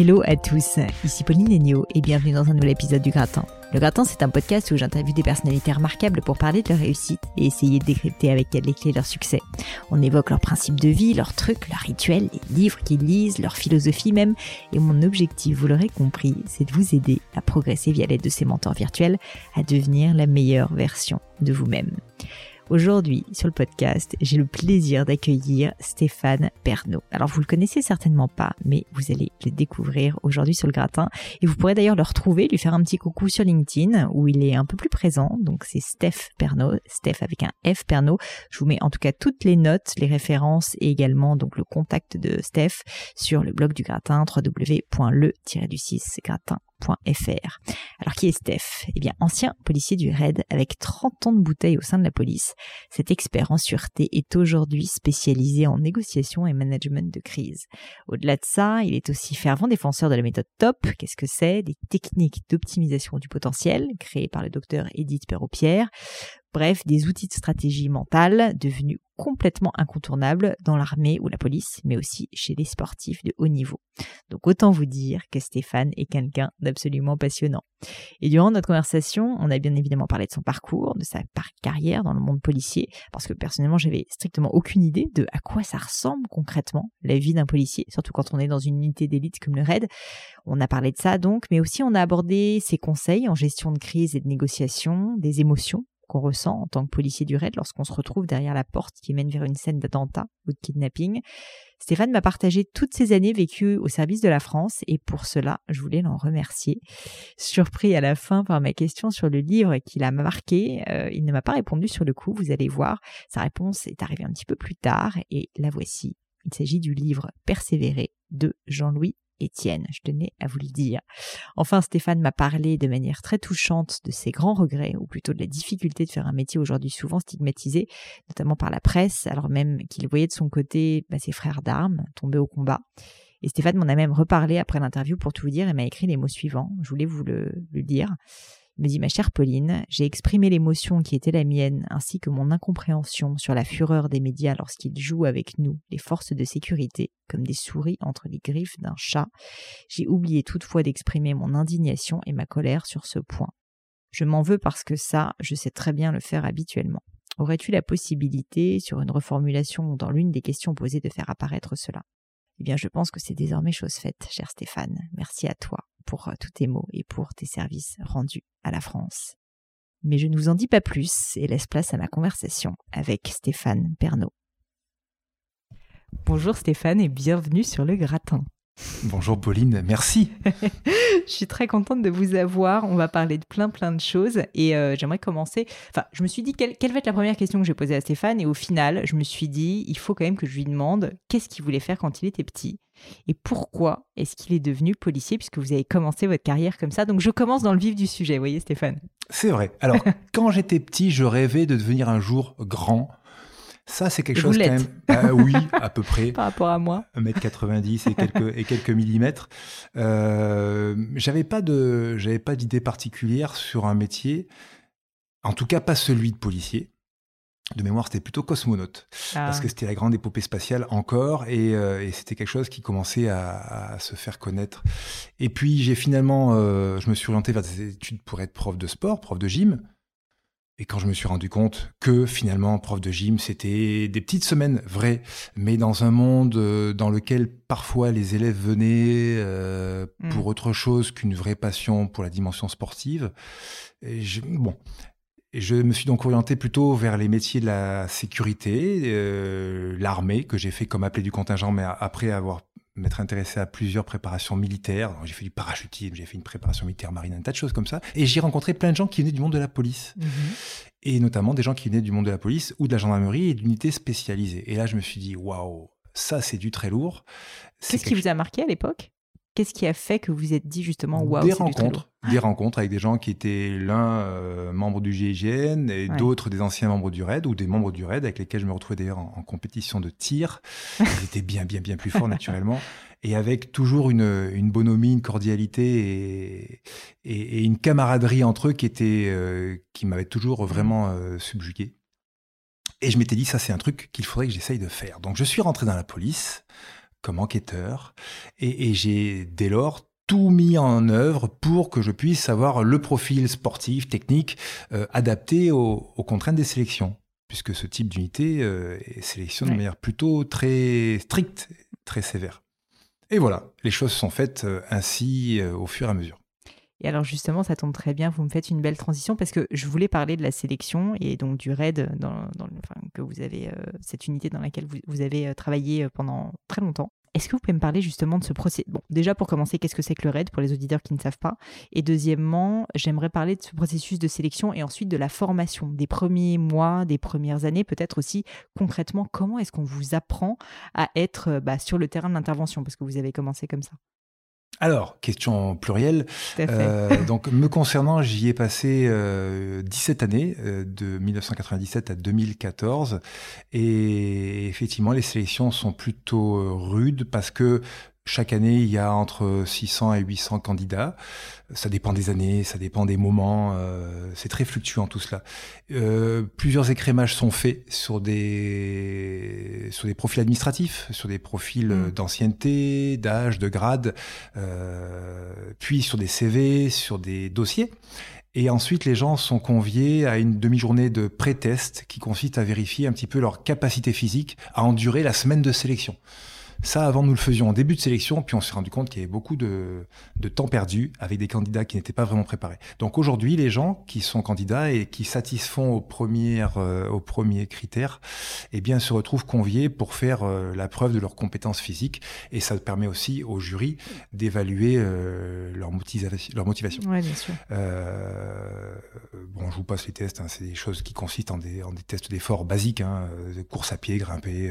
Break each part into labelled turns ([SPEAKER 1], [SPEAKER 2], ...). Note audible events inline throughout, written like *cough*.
[SPEAKER 1] Hello à tous, ici Pauline Agneau et bienvenue dans un nouvel épisode du Gratin. Le Gratin, c'est un podcast où j'interviewe des personnalités remarquables pour parler de leur réussite et essayer de décrypter avec elles les clés de leur succès. On évoque leurs principes de vie, leurs trucs, leurs rituels, les livres qu'ils lisent, leur philosophie même. Et mon objectif, vous l'aurez compris, c'est de vous aider à progresser via l'aide de ces mentors virtuels à devenir la meilleure version de vous-même. Aujourd'hui, sur le podcast, j'ai le plaisir d'accueillir Stéphane Pernaud. Alors, vous le connaissez certainement pas, mais vous allez le découvrir aujourd'hui sur le gratin. Et vous pourrez d'ailleurs le retrouver, lui faire un petit coucou sur LinkedIn, où il est un peu plus présent. Donc, c'est Steph Pernaud, Steph avec un F Pernaud. Je vous mets en tout cas toutes les notes, les références et également donc le contact de Steph sur le blog du gratin, www.le-du6gratin alors qui est Steph? Eh bien ancien policier du RAID avec 30 ans de bouteille au sein de la police, cet expert en sûreté est aujourd'hui spécialisé en négociation et management de crise. Au-delà de ça, il est aussi fervent défenseur de la méthode TOP. Qu'est-ce que c'est? Des techniques d'optimisation du potentiel créées par le docteur Edith Perrault-Pierre Bref, des outils de stratégie mentale devenus complètement incontournables dans l'armée ou la police, mais aussi chez les sportifs de haut niveau. Donc autant vous dire que Stéphane est quelqu'un d'absolument passionnant. Et durant notre conversation, on a bien évidemment parlé de son parcours, de sa carrière dans le monde policier, parce que personnellement, j'avais strictement aucune idée de à quoi ça ressemble concrètement la vie d'un policier, surtout quand on est dans une unité d'élite comme le RAID. On a parlé de ça donc, mais aussi on a abordé ses conseils en gestion de crise et de négociation, des émotions qu'on ressent en tant que policier du raid lorsqu'on se retrouve derrière la porte qui mène vers une scène d'attentat ou de kidnapping. Stéphane m'a partagé toutes ces années vécues au service de la France et pour cela, je voulais l'en remercier. Surpris à la fin par ma question sur le livre qui l'a marqué, euh, il ne m'a pas répondu sur le coup, vous allez voir. Sa réponse est arrivée un petit peu plus tard et la voici. Il s'agit du livre Persévérer de Jean-Louis Étienne, je tenais à vous le dire. Enfin, Stéphane m'a parlé de manière très touchante de ses grands regrets, ou plutôt de la difficulté de faire un métier aujourd'hui souvent stigmatisé, notamment par la presse, alors même qu'il voyait de son côté bah, ses frères d'armes tomber au combat. Et Stéphane m'en a même reparlé après l'interview pour tout vous dire et m'a écrit les mots suivants. Je voulais vous le, le dire me dit ma chère Pauline, j'ai exprimé l'émotion qui était la mienne ainsi que mon incompréhension sur la fureur des médias lorsqu'ils jouent avec nous, les forces de sécurité, comme des souris entre les griffes d'un chat. J'ai oublié toutefois d'exprimer mon indignation et ma colère sur ce point. Je m'en veux parce que ça, je sais très bien le faire habituellement. Aurais-tu la possibilité, sur une reformulation ou dans l'une des questions posées, de faire apparaître cela? Eh bien, je pense que c'est désormais chose faite, cher Stéphane. Merci à toi pour euh, tous tes mots et pour tes services rendus à la France. Mais je ne vous en dis pas plus et laisse place à ma conversation avec Stéphane Pernaud. Bonjour Stéphane et bienvenue sur le gratin.
[SPEAKER 2] Bonjour Pauline, merci. *laughs*
[SPEAKER 1] je suis très contente de vous avoir. On va parler de plein plein de choses et euh, j'aimerais commencer. Enfin, je me suis dit quelle, quelle, va être la première question que j'ai posée à Stéphane et au final, je me suis dit il faut quand même que je lui demande qu'est-ce qu'il voulait faire quand il était petit et pourquoi est-ce qu'il est devenu policier puisque vous avez commencé votre carrière comme ça. Donc je commence dans le vif du sujet, vous voyez Stéphane.
[SPEAKER 2] C'est vrai. Alors *laughs* quand j'étais petit, je rêvais de devenir un jour grand ça, c'est quelque chose quand même.
[SPEAKER 1] Euh,
[SPEAKER 2] oui, à peu près. *laughs*
[SPEAKER 1] Par rapport à moi.
[SPEAKER 2] 1m90 et quelques, et quelques millimètres. Euh, j'avais pas de, j'avais pas d'idée particulière sur un métier. En tout cas, pas celui de policier. De mémoire, c'était plutôt cosmonaute. Ah. Parce que c'était la grande épopée spatiale encore. Et, euh, et c'était quelque chose qui commençait à, à, se faire connaître. Et puis, j'ai finalement, euh, je me suis orienté vers des études pour être prof de sport, prof de gym. Et quand je me suis rendu compte que finalement, prof de gym, c'était des petites semaines vraies, mais dans un monde euh, dans lequel parfois les élèves venaient euh, mm. pour autre chose qu'une vraie passion pour la dimension sportive. Et je, bon, et je me suis donc orienté plutôt vers les métiers de la sécurité, euh, l'armée, que j'ai fait comme appelé du contingent, mais après avoir m'être intéressé à plusieurs préparations militaires. J'ai fait du parachutisme, j'ai fait une préparation militaire marine, un tas de choses comme ça. Et j'ai rencontré plein de gens qui venaient du monde de la police. Mhm. Et notamment des gens qui venaient du monde de la police ou de la gendarmerie et d'unités spécialisées. Et là, je me suis dit, waouh, ça, c'est du très lourd.
[SPEAKER 1] Qu'est-ce qui vous a marqué à l'époque? Qu'est-ce qui a fait que vous êtes dit justement waouh
[SPEAKER 2] Des rencontres, des rencontres avec des gens qui étaient l'un euh, membre du GIGN et d'autres des anciens membres du RAID ou des membres du RAID avec lesquels je me retrouvais d'ailleurs en, compétition de tir. *laughs* Ils étaient bien, bien, bien plus forts naturellement et avec toujours une, une bonhomie, une cordialité et, et, une camaraderie entre eux qui était euh, qui m'avait toujours vraiment euh, subjugué. Et je m'étais dit ça c'est un truc qu'il faudrait que j'essaye de faire. Donc je suis rentré dans la police comme enquêteur, et, j'ai dès lors tout mis en œuvre pour que je puisse avoir le profil sportif, technique, euh, adapté aux, contraintes des sélections, puisque ce type d'unité euh, est sélectionné de manière plutôt très stricte, très sévère. Et voilà, les choses sont faites euh, ainsi au fur et à mesure.
[SPEAKER 1] Et alors justement, ça tombe très bien, vous me faites une belle transition parce que je voulais parler de la sélection et donc du RAID, dans, que vous avez, euh, cette unité dans laquelle vous, avez euh, travaillé euh, pendant très longtemps. Est-ce que vous pouvez me parler justement de ce processus Bon, déjà pour commencer, qu'est-ce que c'est que le RAID pour les auditeurs qui ne savent pas? Et deuxièmement, j'aimerais parler de ce processus de sélection et ensuite de la formation, des premiers mois, des premières années, peut-être aussi concrètement, comment est-ce qu'on vous apprend à être bah, sur le terrain de l'intervention? Parce que vous avez commencé comme ça.
[SPEAKER 2] Alors, question plurielle. Euh, donc, me concernant, j'y ai passé 17 euh, années, euh, de 1997 à 2014. Et effectivement, les sélections sont plutôt rudes parce que chaque année, il y a entre 600 et 800 candidats. Ça dépend des années, ça dépend des moments. Euh, c'est très fluctuant tout cela. Euh, plusieurs écrémages sont faits sur des sur des profils administratifs, sur des profils mmh. d'ancienneté, d'âge, de grade, euh, puis sur des CV, sur des dossiers. Et ensuite, les gens sont conviés à une demi-journée de pré-test qui consiste à vérifier un petit peu leur capacité physique à endurer la semaine de sélection. Ça, avant, nous le faisions en début de sélection, puis on s'est rendu compte qu'il y avait beaucoup de, temps perdu avec des candidats qui n'étaient pas vraiment préparés. Donc aujourd'hui, les gens qui sont candidats et qui satisfont aux premières, euh, aux premiers critères, eh bien, se retrouvent conviés pour faire euh, la preuve de leurs compétences physiques. Et ça permet aussi au jury d'évaluer euh, leur, motivation, leur motivation.
[SPEAKER 1] Ouais, bien sûr.
[SPEAKER 2] bon, je vous passe les tests. Hein, c'est des choses qui consistent en des, en des tests d'effort basiques, hein, course à pied, grimper,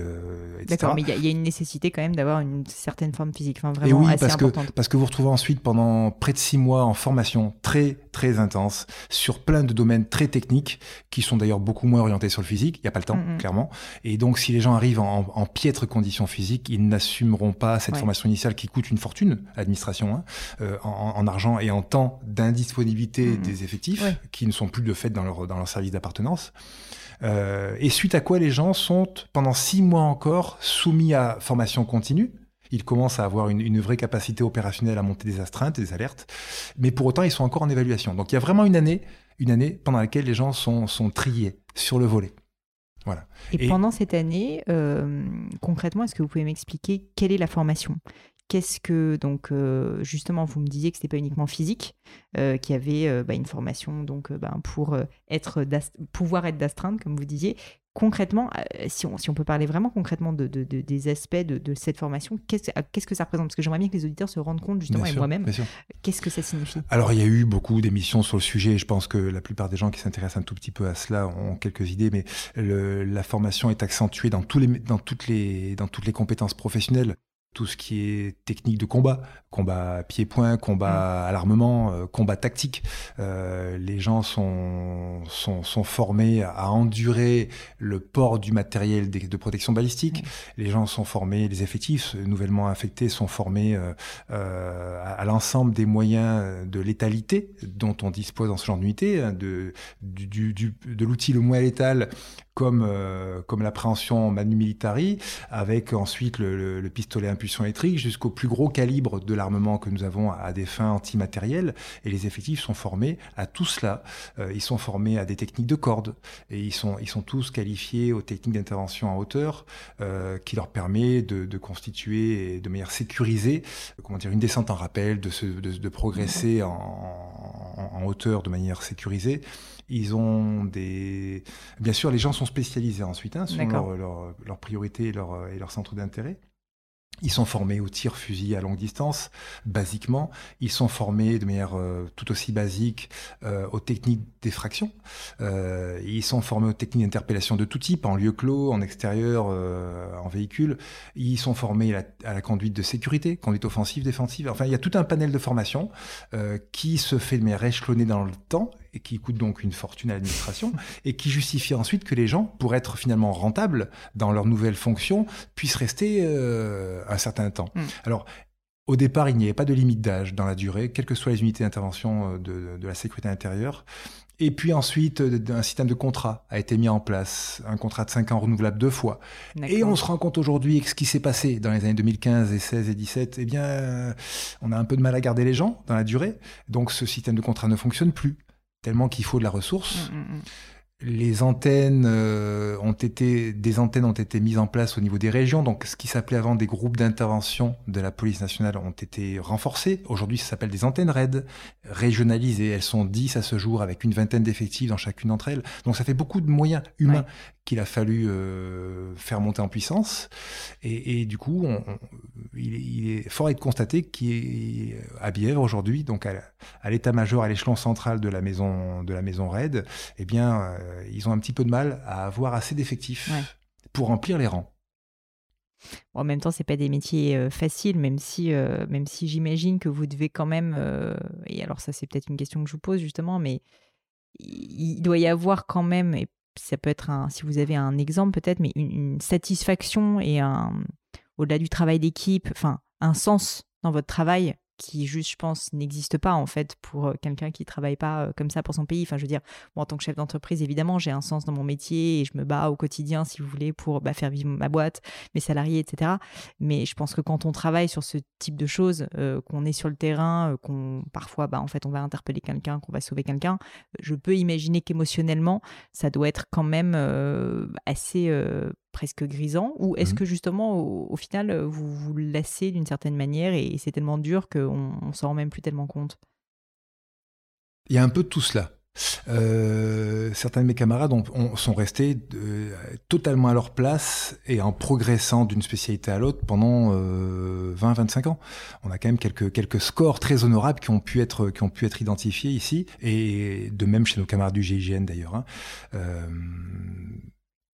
[SPEAKER 2] etc.
[SPEAKER 1] D'accord, mais il y, y, a une nécessité même d'avoir une certaine forme physique, enfin, vraiment oui, assez
[SPEAKER 2] parce
[SPEAKER 1] importante.
[SPEAKER 2] Que, parce que vous retrouvez ensuite pendant près de six mois en formation très très intense sur plein de domaines très techniques qui sont d'ailleurs beaucoup moins orientés sur le physique. Il n'y a pas le temps, mm, mm. clairement. Et donc si les gens arrivent en, en piètre condition physique, ils n'assumeront pas cette formation initiale qui coûte une fortune, l'administration, hein, euh, en, argent et en temps d'indisponibilité mm, des effectifs qui ne sont plus de fait dans leur, dans leur service d'appartenance. Euh, et suite à quoi les gens sont pendant six mois encore soumis à formation continue. Ils commencent à avoir une, vraie capacité opérationnelle à monter des astreintes, des alertes, mais pour autant ils sont encore en évaluation. Donc il y a vraiment une année, une année pendant laquelle les gens sont, sont triés sur le volet. Voilà.
[SPEAKER 1] Et, pendant cette année, euh, concrètement, est-ce que vous pouvez m'expliquer quelle est la formation? Qu'est-ce que donc euh, justement vous me disiez que c'était pas uniquement physique, euh, qu'il y avait bah, une formation donc ben, pour être pouvoir être d'astreinte comme vous disiez. Concrètement, si on, si on peut parler vraiment concrètement de, des aspects de, cette formation, qu'est-ce que ça représente? Parce que j'aimerais bien que les auditeurs se rendent compte justement et moi-même, qu'est-ce que ça signifie?
[SPEAKER 2] Alors il y a eu beaucoup d'émissions sur le sujet. Je pense que la plupart des gens qui s'intéressent un tout petit peu à cela ont quelques idées, mais la formation est accentuée dans, tous les, dans, toutes les, dans toutes les compétences professionnelles tout ce qui est technique de combat, combat pied-point, combat à l'armement, euh, combat tactique. Euh, les gens sont, sont, sont, formés à endurer le port du matériel de, protection balistique. Les gens sont formés, les effectifs nouvellement affectés sont formés euh, euh à, l'ensemble des moyens de létalité dont on dispose dans ce genre d'unité, hein, de, du, du, de l'outil le moins létal comme, euh, comme l'appréhension manu militari, avec ensuite le, le, pistolet impulsion électrique, jusqu'au plus gros calibre de l'armement que nous avons à, des fins antimatérielles. Et les effectifs sont formés à tout cela. Euh, ils sont formés à des techniques de corde. Et ils sont, tous qualifiés aux techniques d'intervention en hauteur, euh, qui leur permet de, constituer de manière sécurisée, comment dire, une descente en rappel, de, se, de, de progresser en hauteur de manière sécurisée. Ils ont des. Bien sûr, les gens sont spécialisés ensuite, hein, selon leurs leur, priorités et leurs leur centres d'intérêt. Ils sont formés au tir fusil à longue distance, basiquement. Ils sont formés de manière euh, tout aussi basique euh, aux techniques d'effraction. Euh, ils sont formés aux techniques d'interpellation de tout type, en lieu clos, en extérieur, en véhicule. Ils sont formés à la, à la, conduite de sécurité, conduite offensive, défensive. Enfin, il y a tout un panel de formation qui se fait de manière échelonnée dans le temps et qui coûte donc une fortune à l'administration, *laughs* et qui justifie ensuite que les gens, pour être finalement rentables dans leur nouvelle fonction, puissent rester euh, un certain temps. Mm. Alors, au départ, il n'y avait pas de limite d'âge dans la durée, quelles que soient les unités d'intervention euh, de, de, la sécurité intérieure. Et puis ensuite, un système de contrat a été mis en place, un contrat de 5 ans renouvelable deux fois. Et on se rend compte aujourd'hui que ce qui s'est passé dans les années 2015 et 16 et 17, eh bien, on a un peu de mal à garder les gens dans la durée. Donc ce système de contrat ne fonctionne plus, tellement qu'il faut de la ressource. Mmh, mmh, mmh les antennes euh, ont été, des antennes ont été mises en place au niveau des régions. Donc, ce qui s'appelait avant des groupes d'intervention de la police nationale ont été renforcés. Aujourd'hui, ça s'appelle des antennes RAID, régionalisées. Elles sont 10 à ce jour avec une vingtaine d'effectifs dans chacune d'entre elles. Donc, ça fait beaucoup de moyens humains qu'il a fallu euh, faire monter en puissance. Et, du coup, il, est, fort à être constaté qu'à Bièvre aujourd'hui, donc à, l'état-major, à l'échelon central de la maison de la maison RAID, eh bien, euh, ils ont un petit peu de mal à avoir assez d'effectifs pour remplir les rangs.
[SPEAKER 1] en même temps, c'est pas des métiers euh, faciles, même si, même si j'imagine que vous devez quand même. et alors ça, c'est peut-être une question que je vous pose justement, mais il doit y avoir quand même, et ça peut être un, si vous avez un exemple peut-être, mais une, satisfaction et un, au-delà du travail d'équipe, enfin, un sens dans votre travail qui juste, je pense, n'existe pas en fait pour euh, quelqu'un qui travaille pas euh, comme ça pour son pays. Enfin, je veux dire, moi en tant que chef d'entreprise, évidemment, j'ai un sens dans mon métier et je me bats au quotidien, si vous voulez, pour bah, faire vivre ma boîte, mes salariés, etc. Mais je pense que quand on travaille sur ce type de choses, euh, qu'on est sur le terrain, qu'on parfois, bah, en fait, on va interpeller quelqu'un, qu'on va sauver quelqu'un, je peux imaginer qu'émotionnellement, ça doit être quand même assez presque grisant Ou est-ce mmh que justement, au, final, euh, vous vous lassez d'une certaine manière et c'est tellement dur qu'on ne s'en rend même plus tellement compte?
[SPEAKER 2] Il y a un peu de tout cela. Euh, certains de mes camarades sont restés euh, totalement à leur place et en progressant d'une spécialité à l'autre pendant 20-25 ans. On a quand même quelques, quelques scores très honorables qui ont, pu être, qui ont pu être identifiés ici, et de même chez nos camarades du GIGN d'ailleurs. Hein.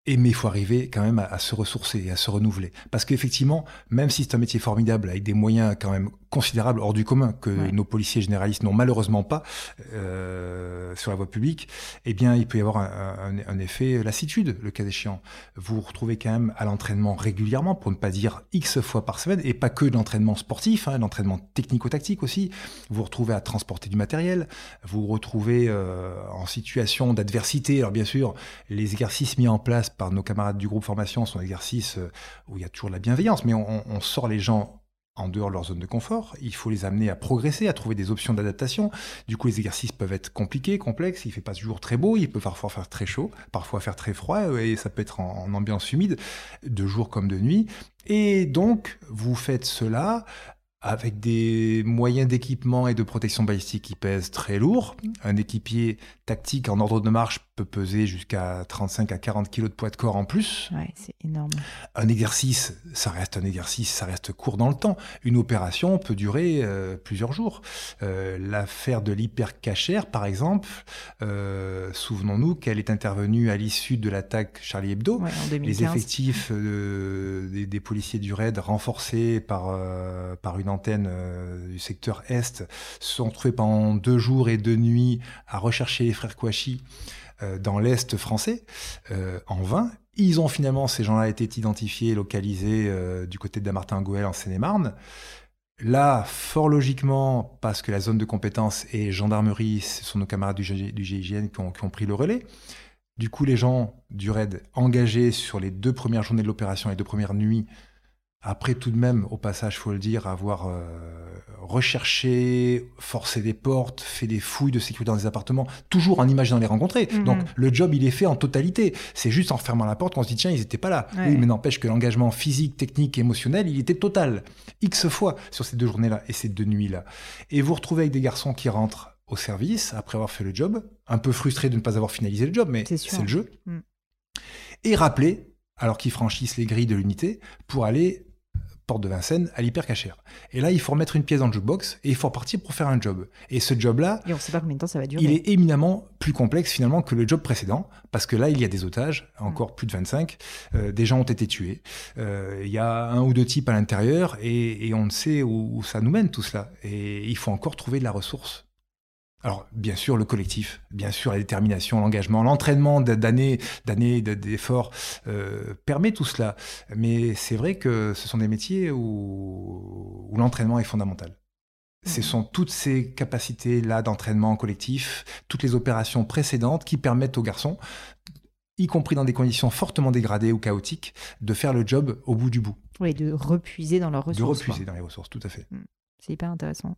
[SPEAKER 2] Et mais il faut arriver quand même à, se ressourcer et à se renouveler. Parce qu'effectivement, même si c'est un métier formidable avec des moyens quand même considérables hors du commun que nos policiers généralistes n'ont malheureusement pas euh, sur la voie publique, eh bien, il peut y avoir un, un, un, effet lassitude, le cas échéant. Vous vous retrouvez quand même à l'entraînement régulièrement, pour ne pas dire X fois par semaine, et pas que l'entraînement sportif, hein, l'entraînement technico-tactique aussi. Vous vous retrouvez à transporter du matériel, vous vous retrouvez euh, en situation d'adversité. Alors bien sûr, les exercices mis en place par nos camarades du groupe formation sont des exercices euh, où il y a toujours de la bienveillance, mais on, sort les gens en dehors de leur zone de confort. Il faut les amener à progresser, à trouver des options d'adaptation. Du coup, les exercices peuvent être compliqués, complexes. Il fait pas toujours très beau, il peut parfois faire très chaud, parfois faire très froid, et ça peut être en, ambiance humide, de jour comme de nuit. Et donc, vous faites cela avec des moyens d'équipement et de protection balistique qui pèsent très lourd. Un équipier tactique en ordre de marche peut peser jusqu'à 35 à 40 kg de poids de corps en plus.
[SPEAKER 1] Ouais, c'est énorme.
[SPEAKER 2] Un exercice, ça reste un exercice, ça reste court dans le temps. Une opération peut durer euh, plusieurs jours. Euh, l'affaire de l'hypercachère, par exemple, euh, souvenons-nous qu'elle est intervenue à l'issue de l'attaque Charlie Hebdo.
[SPEAKER 1] Ouais, en 2015.
[SPEAKER 2] Les effectifs des, des, policiers du RAID renforcés par, par une antenne du secteur Est sont trouvés pendant deux jours et deux nuits à rechercher frères Kouachi euh, dans l'Est français, euh, en vain. Ils ont finalement, ces gens-là, été identifiés, localisés euh, du côté de Damartin-Gouel en Seine-et-Marne. Là, fort logiquement, parce que la zone de compétence est gendarmerie, ce sont nos camarades du, GIGN qui ont, pris le relais. Du coup, les gens du RAID engagés sur les deux premières journées de l'opération, les deux premières nuits, après, tout de même, au passage, faut le dire, avoir euh, recherché, forcé des portes, fait des fouilles de sécurité dans des appartements, toujours en imaginant les rencontrer. Mhm. Donc, le job, il est fait en totalité. C'est juste en fermant la porte qu'on se dit, tiens, ils n'étaient pas là. Oui, mais n'empêche que l'engagement physique, technique, émotionnel, il était total. X fois sur ces deux journées-là et ces deux nuits-là. Et vous retrouvez avec des garçons qui rentrent au service après avoir fait le job, un peu frustrés de ne pas avoir finalisé le job, mais c'est le jeu. Mm. Et rappelés, alors qu'ils franchissent les grilles de l'unité, pour aller porte de Vincennes à l'hypercachère. Et là, il faut remettre une pièce dans le jukebox et il faut repartir pour faire un job. Et ce job-là, il est éminemment plus complexe finalement que le job précédent parce que là, il y a des otages, encore plus de 25, euh, des gens ont été tués. Euh, il y a un ou deux types à l'intérieur et, on ne sait où, où ça nous mène tout cela. Et il faut encore trouver de la ressource alors, bien sûr, le collectif, bien sûr, la détermination, l'engagement, l'entraînement d'années, d'années d'efforts euh, permet tout cela. Mais c'est vrai que ce sont des métiers où, l'entraînement est fondamental. Ce sont toutes ces capacités-là d'entraînement collectif, toutes les opérations précédentes qui permettent aux garçons, y compris dans des conditions fortement dégradées ou chaotiques, de faire le job au bout du bout.
[SPEAKER 1] Oui, de repuiser dans leurs ressources.
[SPEAKER 2] De repuiser dans les ressources, tout à fait.
[SPEAKER 1] Mm. C'est hyper intéressant.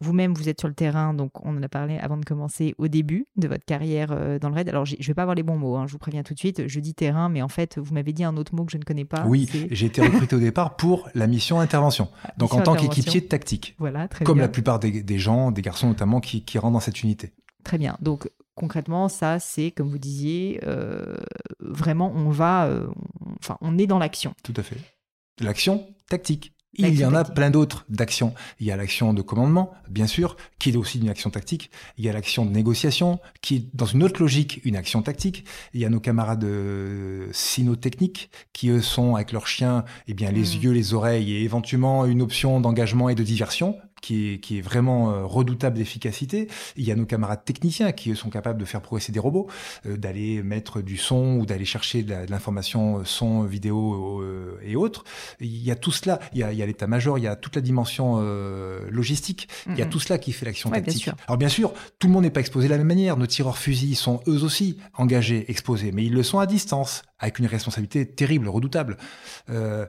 [SPEAKER 1] Vous-même, vous êtes sur le terrain, donc on en a parlé avant de commencer au début de votre carrière euh, dans le raid. Alors, je ne vais pas avoir les bons mots, hein, je vous préviens tout de suite. Je dis terrain, mais en fait, vous m'avez dit un autre mot que je ne connais pas.
[SPEAKER 2] Oui, j'ai été recruté au départ pour la mission intervention, *laughs* donc en tant qu'équipier de tactique.
[SPEAKER 1] Voilà, très
[SPEAKER 2] Comme la plupart des, gens, des garçons notamment, qui, qui rentrent dans cette unité.
[SPEAKER 1] Très bien. Donc, concrètement, ça, c'est, comme vous disiez, euh, vraiment, on va, euh, enfin, on est dans l'action.
[SPEAKER 2] Tout à fait. L'action tactique. Il y en a plein d'autres d'actions. Il y a l'action de commandement, bien sûr, qui est aussi une action tactique. Il y a l'action de négociation, qui est dans une autre logique une action tactique. Il y a nos camarades euh, cynotechniques, qui eux sont avec leurs chiens, eh bien les hmm. yeux, les oreilles et éventuellement une option d'engagement et de diversion, qui est, qui est vraiment euh, redoutable d'efficacité. Il y a nos camarades techniciens qui eux, sont capables de faire progresser des robots, euh, d'aller mettre du son ou d'aller chercher de l'information son, vidéo et autres. Il y a tout cela. Il y a, il y a l'état-major, il y a toute la dimension euh, logistique, il y a tout cela qui fait l'action tactique. Alors bien sûr, tout le monde n'est pas exposé de la même manière. Nos tireurs fusils sont eux aussi engagés, exposés, mais ils le sont à distance, avec une responsabilité terrible, redoutable. Euh,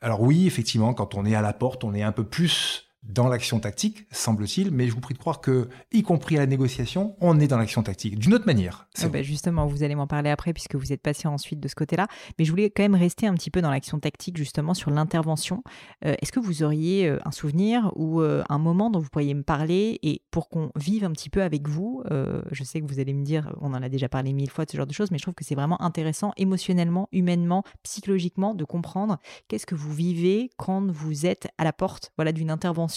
[SPEAKER 2] alors oui, effectivement, quand on est à la porte, on est un peu plus dans l'action tactique, semble-t-il, mais je vous prie de croire que, y compris à la négociation, on est dans l'action tactique, d'une autre manière.
[SPEAKER 1] Ah bah, justement, vous allez m'en parler après, puisque vous êtes passé ensuite de ce côté-là, mais je voulais quand même rester un petit peu dans l'action tactique, justement, sur l'intervention. Euh, est-ce que vous auriez euh, un souvenir ou euh, un moment dont vous pourriez me parler, et pour qu'on vive un petit peu avec vous, je sais que vous allez me dire, on en a déjà parlé mille fois de ce genre de choses, mais je trouve que c'est vraiment intéressant, émotionnellement, humainement, psychologiquement, de comprendre qu'est-ce que vous vivez quand vous êtes à la porte voilà, d'une intervention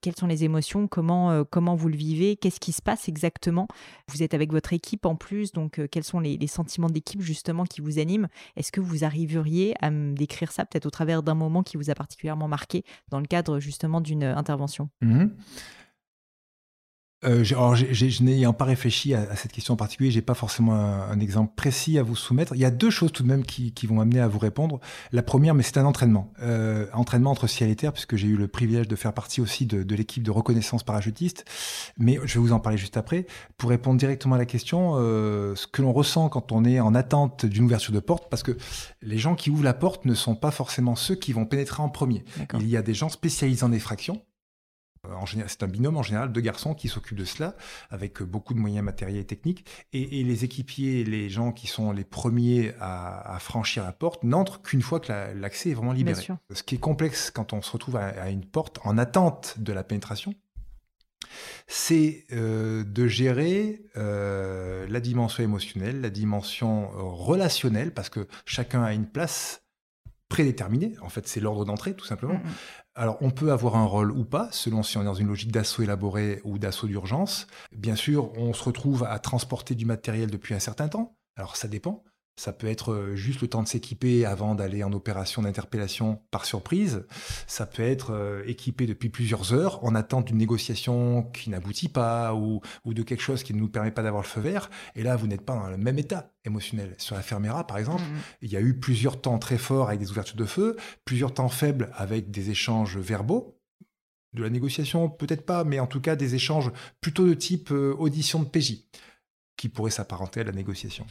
[SPEAKER 1] quelles sont les émotions? Comment, euh, comment vous le vivez? Qu'est-ce qui se passe exactement? Vous êtes avec votre équipe en plus, donc euh, quels sont les, sentiments d'équipe justement qui vous animent? Est-ce que vous arriveriez à me décrire ça peut-être au travers d'un moment qui vous a particulièrement marqué dans le cadre justement d'une euh, intervention?
[SPEAKER 2] Mmh euh, alors, je n'ayant pas réfléchi à, cette question en particulier, j'ai pas forcément un, exemple précis à vous soumettre. Il y a deux choses tout de même qui, vont m'amener à vous répondre. La première, mais c'est un entraînement, euh, entraînement entre ciel et terre, puisque j'ai eu le privilège de faire partie aussi de, l'équipe de reconnaissance parachutiste. Mais je vais vous en parler juste après. Pour répondre directement à la question, euh, ce que l'on ressent quand on est en attente d'une ouverture de porte, parce que les gens qui ouvrent la porte ne sont pas forcément ceux qui vont pénétrer en premier. Il y a des gens spécialisés en effraction c'est un binôme en général de garçons qui s'occupent de cela, avec beaucoup de moyens matériels et techniques. Et, les équipiers, les gens qui sont les premiers à, franchir la porte, n'entrent qu'une fois que l'accès est vraiment libéré. Ce qui est complexe quand on se retrouve à, une porte en attente de la pénétration, c'est euh, de gérer euh, la dimension émotionnelle, la dimension relationnelle, parce que chacun a une place prédéterminée. En fait, c'est l'ordre d'entrée, tout simplement. Mm, mm. Alors, on peut avoir un rôle ou pas, selon si on est dans une logique d'assaut élaboré ou d'assaut d'urgence. Bien sûr, on se retrouve à transporter du matériel depuis un certain temps. Alors, ça dépend. Ça peut être euh, juste le temps de s'équiper avant d'aller en opération d'interpellation par surprise. Ça peut être euh, équipé depuis plusieurs heures en attente d'une négociation qui n'aboutit pas ou, de quelque chose qui ne nous permet pas d'avoir le feu vert. Et là, vous n'êtes pas dans le même état émotionnel. Sur la Fermera, par exemple, mmh, mmh. il y a eu plusieurs temps très forts avec des ouvertures de feu, plusieurs temps faibles avec des échanges verbaux. De la négociation, peut-être pas, mais en tout cas des échanges plutôt de type euh, audition de PJ, qui pourraient s'apparenter à la négociation.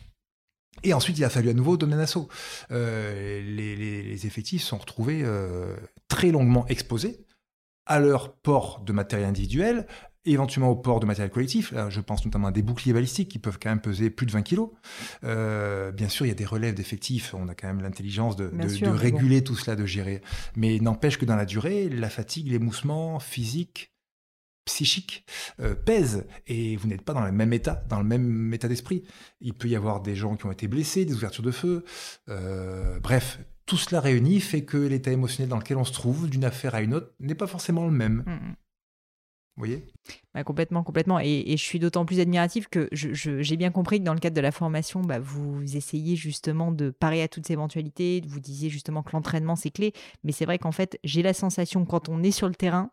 [SPEAKER 2] Et ensuite, il a fallu à nouveau donner un assaut. Euh, les, effectifs sont retrouvés euh, très longuement exposés à leur port de matériel individuel, éventuellement au port de matériel collectif. je pense notamment à des boucliers balistiques qui peuvent quand même peser plus de 20 kilos. Euh, bien sûr, il y a des relèves d'effectifs. On a quand même l'intelligence de, réguler tout cela, de gérer. Mais n'empêche que dans la durée, la fatigue, l'émoussement physique, psychique euh, pèse et vous n'êtes pas dans le même état, dans le même état d'esprit. Il peut y avoir des gens qui ont été blessés, des ouvertures de feu, euh, bref, tout cela réuni fait que l'état émotionnel dans lequel on se trouve d'une affaire à une autre n'est pas forcément le même. Mm, mm. Vous voyez?
[SPEAKER 1] Bah, Complètement, complètement. Et, je suis d'autant plus admiratif que j'ai bien compris que dans le cadre de la formation, bah, vous essayez justement de parer à toutes ces éventualités. Vous disiez justement que l'entraînement, c'est clé. Mais c'est vrai qu'en fait, j'ai la sensation, quand on est sur le terrain,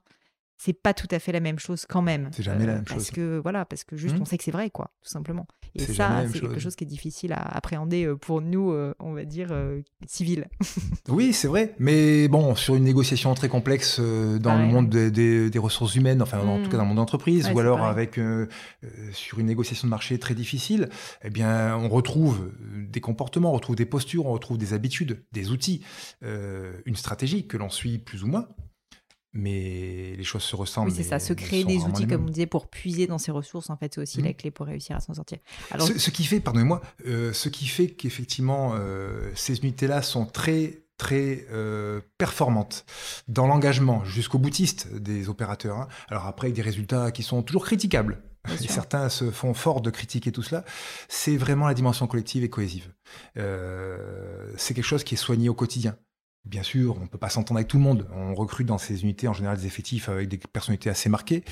[SPEAKER 1] c'est pas tout à fait la même chose quand même.
[SPEAKER 2] C'est jamais la même
[SPEAKER 1] parce
[SPEAKER 2] chose.
[SPEAKER 1] Que, voilà, parce que juste,
[SPEAKER 2] Hmm.
[SPEAKER 1] on sait que c'est vrai, quoi, tout simplement. Et ça,
[SPEAKER 2] même
[SPEAKER 1] c'est quelque
[SPEAKER 2] chose.
[SPEAKER 1] qui est difficile à appréhender euh, pour nous, euh, on va dire, euh, civils. *laughs*
[SPEAKER 2] Oui, c'est vrai. Mais bon, sur une négociation très complexe euh, dans le monde des, des- des ressources humaines, enfin en tout cas dans le monde d'entreprise,
[SPEAKER 1] Ouais,
[SPEAKER 2] ou alors avec euh, euh, sur une négociation de marché très difficile, eh bien, on retrouve euh, des comportements, on retrouve des postures, on retrouve des habitudes, des outils, euh, une stratégie que l'on suit plus ou moins. Mais les choses se ressemblent.
[SPEAKER 1] Oui, c'est ça, se créer des outils, comme on disait, pour puiser dans ses ressources, en fait, c'est aussi
[SPEAKER 2] Mhm.
[SPEAKER 1] la clé pour réussir à s'en sortir. Alors,
[SPEAKER 2] Ce, ce qui fait, pardonnez-moi, euh, ce qui fait qu'effectivement euh, ces unités-là sont très très euh, performantes dans l'engagement jusqu'au boutiste des opérateurs. hein. Alors après, avec des résultats qui sont toujours critiquables. Et certains se font fort de critiquer tout cela. C'est vraiment la dimension collective et cohésive. Euh, c'est quelque chose qui est soigné au quotidien. Bien sûr, on ne peut pas s'entendre avec tout le monde. On recrute dans ces unités en général des effectifs avec des personnalités assez marquées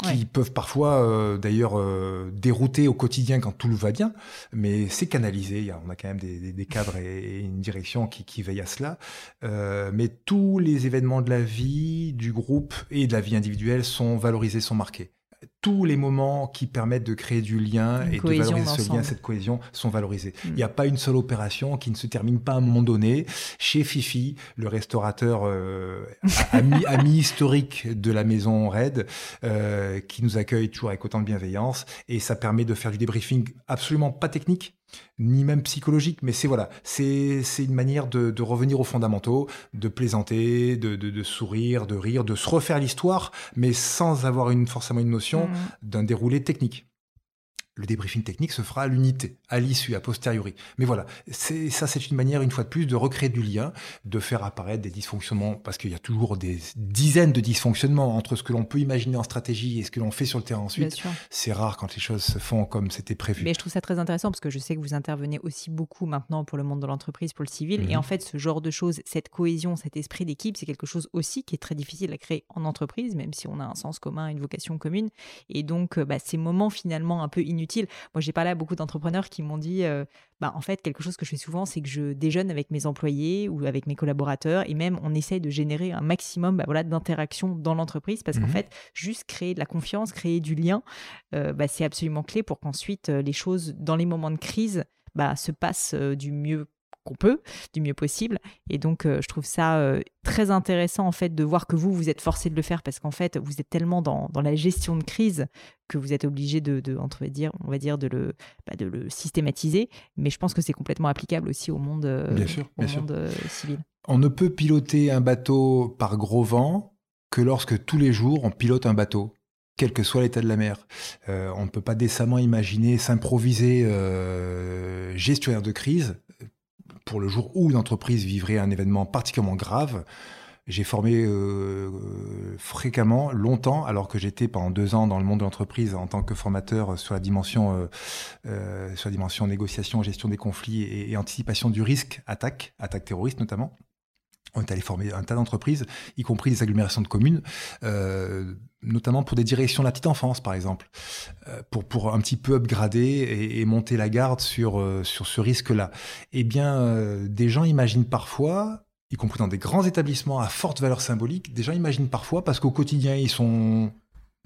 [SPEAKER 2] qui
[SPEAKER 1] Ouais.
[SPEAKER 2] peuvent parfois euh, d'ailleurs euh, dérouter au quotidien quand tout va bien, mais c'est canalisé. Il y a- on a quand même des, des- des cadres et, et une direction qui, qui veillent à cela. Euh, mais tous les événements de la vie du groupe et de la vie individuelle sont valorisés, sont marqués. Tous les moments qui permettent de créer du lien
[SPEAKER 1] Une
[SPEAKER 2] et de valoriser ce lien, cette cohésion, sont valorisés.
[SPEAKER 1] Mm.
[SPEAKER 2] Il n'y a pas une seule opération qui ne se termine pas à un moment donné. Chez Fifi, le restaurateur euh, ami, *laughs* ami historique de la maison Red, euh, qui nous accueille toujours avec autant de bienveillance, et ça permet de faire du débriefing absolument pas technique, ni même psychologique, mais c'est voilà, c'est c'est une manière de, de revenir aux fondamentaux, de plaisanter, de, de, de sourire, de rire, de se refaire l'histoire, mais sans avoir une, forcément une notion
[SPEAKER 1] Mhm.
[SPEAKER 2] d'un déroulé technique. Le débriefing technique se fera à l'unité, à l'issue, a posteriori. Mais voilà, c'est ça, c'est une manière, une fois de plus, de recréer du lien, de faire apparaître des dysfonctionnements, parce qu'il y a toujours des dizaines de dysfonctionnements entre ce que l'on peut imaginer en stratégie et ce que l'on fait sur le terrain
[SPEAKER 1] Bien
[SPEAKER 2] ensuite.
[SPEAKER 1] sûr.
[SPEAKER 2] C'est rare quand les choses se font comme c'était prévu.
[SPEAKER 1] Mais je trouve ça très intéressant parce que je sais que vous intervenez aussi beaucoup maintenant pour le monde de l'entreprise, pour le civil. Et
[SPEAKER 2] Mhm.
[SPEAKER 1] en fait, ce genre de choses, cette cohésion, cet esprit d'équipe, c'est quelque chose aussi qui est très difficile à créer en entreprise, même si on a un sens commun, une vocation commune. Et donc, euh, bah, ces moments finalement un peu inutiles. Moi, j'ai parlé à beaucoup d'entrepreneurs qui m'ont dit, euh, bah, en fait, quelque chose que je fais souvent, c'est que je déjeune avec mes employés ou avec mes collaborateurs et même on essaye de générer un maximum bah, voilà, d'interactions dans l'entreprise parce qu'en
[SPEAKER 2] Mhm.
[SPEAKER 1] fait, juste créer de la confiance, créer du lien, euh, bah, c'est absolument clé pour qu'ensuite euh, les choses, dans les moments de crise, bah, se passent du mieux qu'on peut, du mieux possible. Et donc, euh, je trouve ça euh, très intéressant en fait de voir que vous, vous êtes forcé de le faire parce qu'en fait, vous êtes tellement dans, dans la gestion de crise que vous êtes obligé de, de entre dire, on va dire, de le, bah, de le systématiser. Mais je pense que c'est complètement applicable aussi au monde, euh,
[SPEAKER 2] Bien sûr,
[SPEAKER 1] au
[SPEAKER 2] bien sûr.
[SPEAKER 1] monde civil.
[SPEAKER 2] On ne peut piloter un bateau par gros vent que lorsque tous les jours on pilote un bateau, quel que soit l'état de la mer. Euh, on ne peut pas décemment imaginer s'improviser euh, gestionnaire de crise pour le jour où une entreprise vivrait un événement particulièrement grave. J'ai formé euh, fréquemment, longtemps, alors que j'étais pendant deux ans dans le monde de l'entreprise en tant que formateur sur la dimension, euh, euh, négociation, gestion des conflits et anticipation du risque, attaque, attaque terroriste notamment. On est allé former un tas d'entreprises, y compris des agglomérations de communes, euh, notamment pour des directions de la petite enfance, par exemple, euh, pour, pour un petit peu upgrader et, monter la garde sur, euh, sur ce risque-là. Eh bien, des gens imaginent parfois, y compris dans des grands établissements à forte valeur symbolique, des gens imaginent parfois, parce qu'au quotidien, ils sont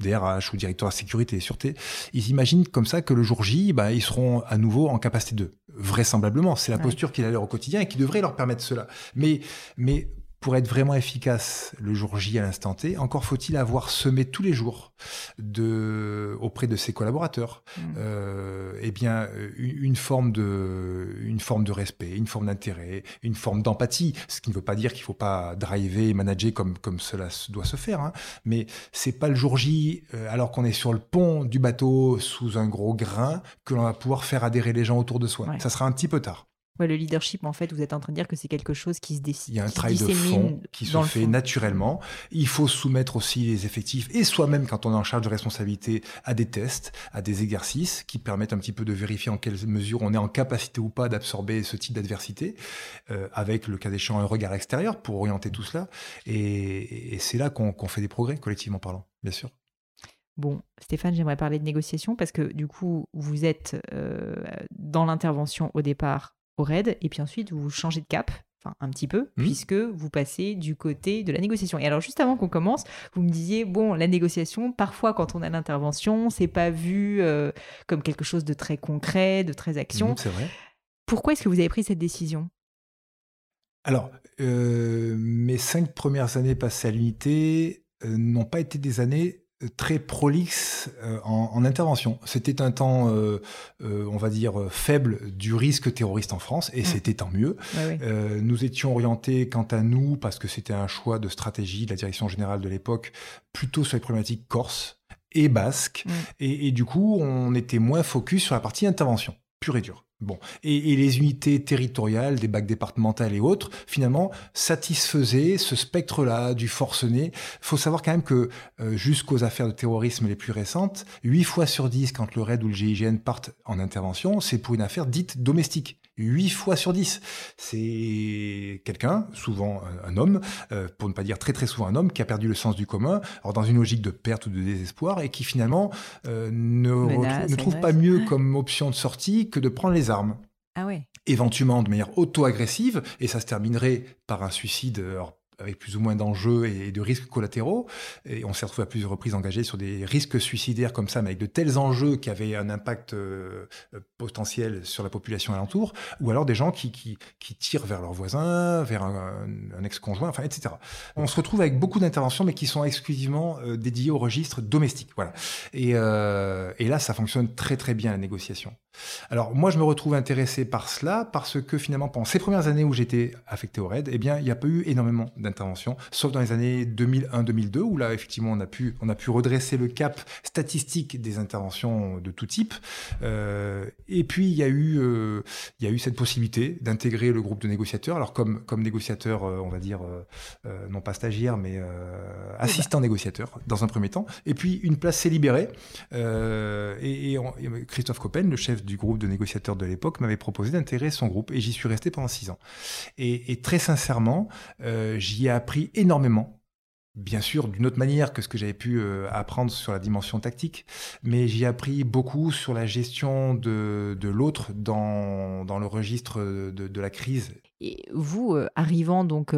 [SPEAKER 2] DRH ou directeur de sécurité et sûreté, ils imaginent comme ça que le jour J, bah, ils seront à nouveau en capacité de. Vraisemblablement, c'est la
[SPEAKER 1] Ouais.
[SPEAKER 2] posture qu'il a leur au quotidien et qui devrait leur permettre cela. Mais, mais pour être vraiment efficace le jour J à l'instant T, encore faut-il avoir semé tous les jours de, auprès de ses collaborateurs
[SPEAKER 1] Mm.
[SPEAKER 2] euh, eh bien, une, une forme de, une forme de respect, une forme d'intérêt, une forme d'empathie. Ce qui ne veut pas dire qu'il ne faut pas driver et manager comme, comme cela doit se faire. hein. Mais c'est pas le jour J, euh, alors qu'on est sur le pont du bateau sous un gros grain, que l'on va pouvoir faire adhérer les gens autour de soi.
[SPEAKER 1] Ouais.
[SPEAKER 2] Ça sera un petit peu tard.
[SPEAKER 1] Ouais, le leadership, en fait, vous êtes en train de dire que c'est quelque chose qui se décide.
[SPEAKER 2] Il y a un travail de fond qui se fait
[SPEAKER 1] fond.
[SPEAKER 2] naturellement. Il faut soumettre aussi les effectifs et soi-même, quand on est en charge de responsabilité, à des tests, à des exercices qui permettent un petit peu de vérifier en quelle mesure on est en capacité ou pas d'absorber ce type d'adversité, euh, avec le cas échéant un regard extérieur pour orienter tout cela. Et, et c'est là qu'on qu'on fait des progrès, collectivement parlant, bien sûr.
[SPEAKER 1] Bon, Stéphane, j'aimerais parler de négociation parce que du coup, vous êtes euh, dans l'intervention au départ au RAID et puis ensuite vous changez de cap enfin un petit peu, mmh. puisque vous passez du côté de la négociation. Et alors juste avant qu'on commence, vous me disiez bon, la négociation, parfois quand on a l'intervention, c'est pas vu euh, comme quelque chose de très concret, de très action.
[SPEAKER 2] Mmh, c'est vrai.
[SPEAKER 1] Pourquoi est-ce que vous avez pris cette décision?
[SPEAKER 2] Alors, euh, mes cinq premières années passées à l'unité euh, n'ont pas été des années très prolixe euh, en, intervention. C'était un temps, euh, euh, on va dire, faible du risque terroriste en France, et mm. c'était tant mieux. nous étions orientés, quant à nous, parce que c'était un choix de stratégie de la direction générale de l'époque, plutôt sur les problématiques corse et basque, mm. et, et, du coup, on était moins focus sur la partie intervention, pure et dure. Bon. Et, les unités territoriales, des bacs départementales et autres, finalement, satisfaisaient ce spectre-là du forcené. faut savoir quand même que euh, jusqu'aux affaires de terrorisme les plus récentes, 8 fois sur 10, quand le RAID ou le GIGN partent en intervention, c'est pour une affaire dite domestique. 8 fois sur 10. C'est quelqu'un, souvent un homme, euh, pour ne pas dire très très souvent un homme, qui a perdu le sens du commun, alors dans une logique de perte ou de désespoir, et qui finalement euh, ne, ne trouve pas mieux comme option de sortie que de prendre les armes.
[SPEAKER 1] Ah ouais.
[SPEAKER 2] Éventuellement de manière auto-agressive, et ça se terminerait par un suicide avec plus ou moins d'enjeux et de risques collatéraux. Et on s'est retrouvé à plusieurs reprises engagé sur des risques suicidaires comme ça, mais avec de tels enjeux qui avaient un impact euh, potentiel sur la population alentour, ou alors des gens qui, qui, tirent vers leurs voisins, vers un, ex-conjoint, enfin, etc. On se retrouve avec beaucoup d'interventions, mais qui sont exclusivement euh, dédiées au registre domestique. Voilà. Et, euh, et là, ça fonctionne très très bien la négociation. Alors moi, je me retrouve intéressé par cela parce que finalement, pendant ces premières années où j'étais affecté au RAID, eh bien, il n'y a pas eu énormément d'interventions, sauf dans les années 2001-2002 où là, effectivement, on a pu on a pu redresser le cap statistique des interventions de tout type. Euh, et puis il y a eu euh, il y a eu cette possibilité d'intégrer le groupe de négociateurs. Alors comme comme négociateur, euh, on va dire non pas stagiaire, mais assistant négociateur dans un premier temps. Et puis une place s'est libérée et, et Christophe Coppen, le chef du groupe de négociateurs de l'époque, m'avait proposé d'intégrer son groupe et j'y suis resté pendant six ans. Et, très sincèrement, euh, j'y ai appris énormément bien sûr d'une autre manière que ce que j'avais pu euh, apprendre sur la dimension tactique, mais j'y ai appris beaucoup sur la gestion de, l'autre dans, dans, le registre de, la crise.
[SPEAKER 1] Et vous, euh, arrivant donc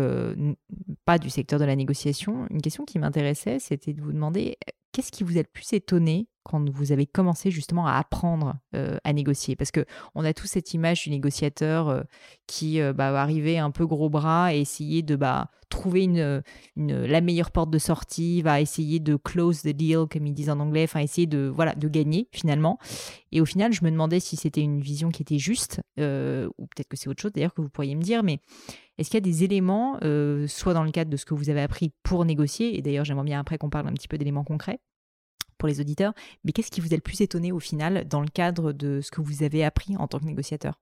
[SPEAKER 1] pas du secteur de la négociation, une question qui m'intéressait, c'était de vous demander qu'est-ce qui vous a le plus étonné quand vous avez commencé justement à apprendre euh, à négocier Parce que on a tous cette image du négociateur euh, qui euh, bah, va arriver un peu gros bras et essayer de bah, trouver la meilleure porte de sortie, va essayer de close the deal, comme ils disent en anglais, enfin essayer de, voilà, de gagner finalement. Et au final, je me demandais si c'était une vision qui était juste, ou peut-être que c'est autre chose d'ailleurs que vous pourriez me dire, mais est-ce qu'il y a des éléments, soit dans le cadre de ce que vous avez appris pour négocier, et d'ailleurs j'aimerais bien après qu'on parle un petit peu d'éléments concrets, les auditeurs, mais qu'est-ce qui vous a le plus étonné au final dans le cadre de ce que vous avez appris en tant que négociateur?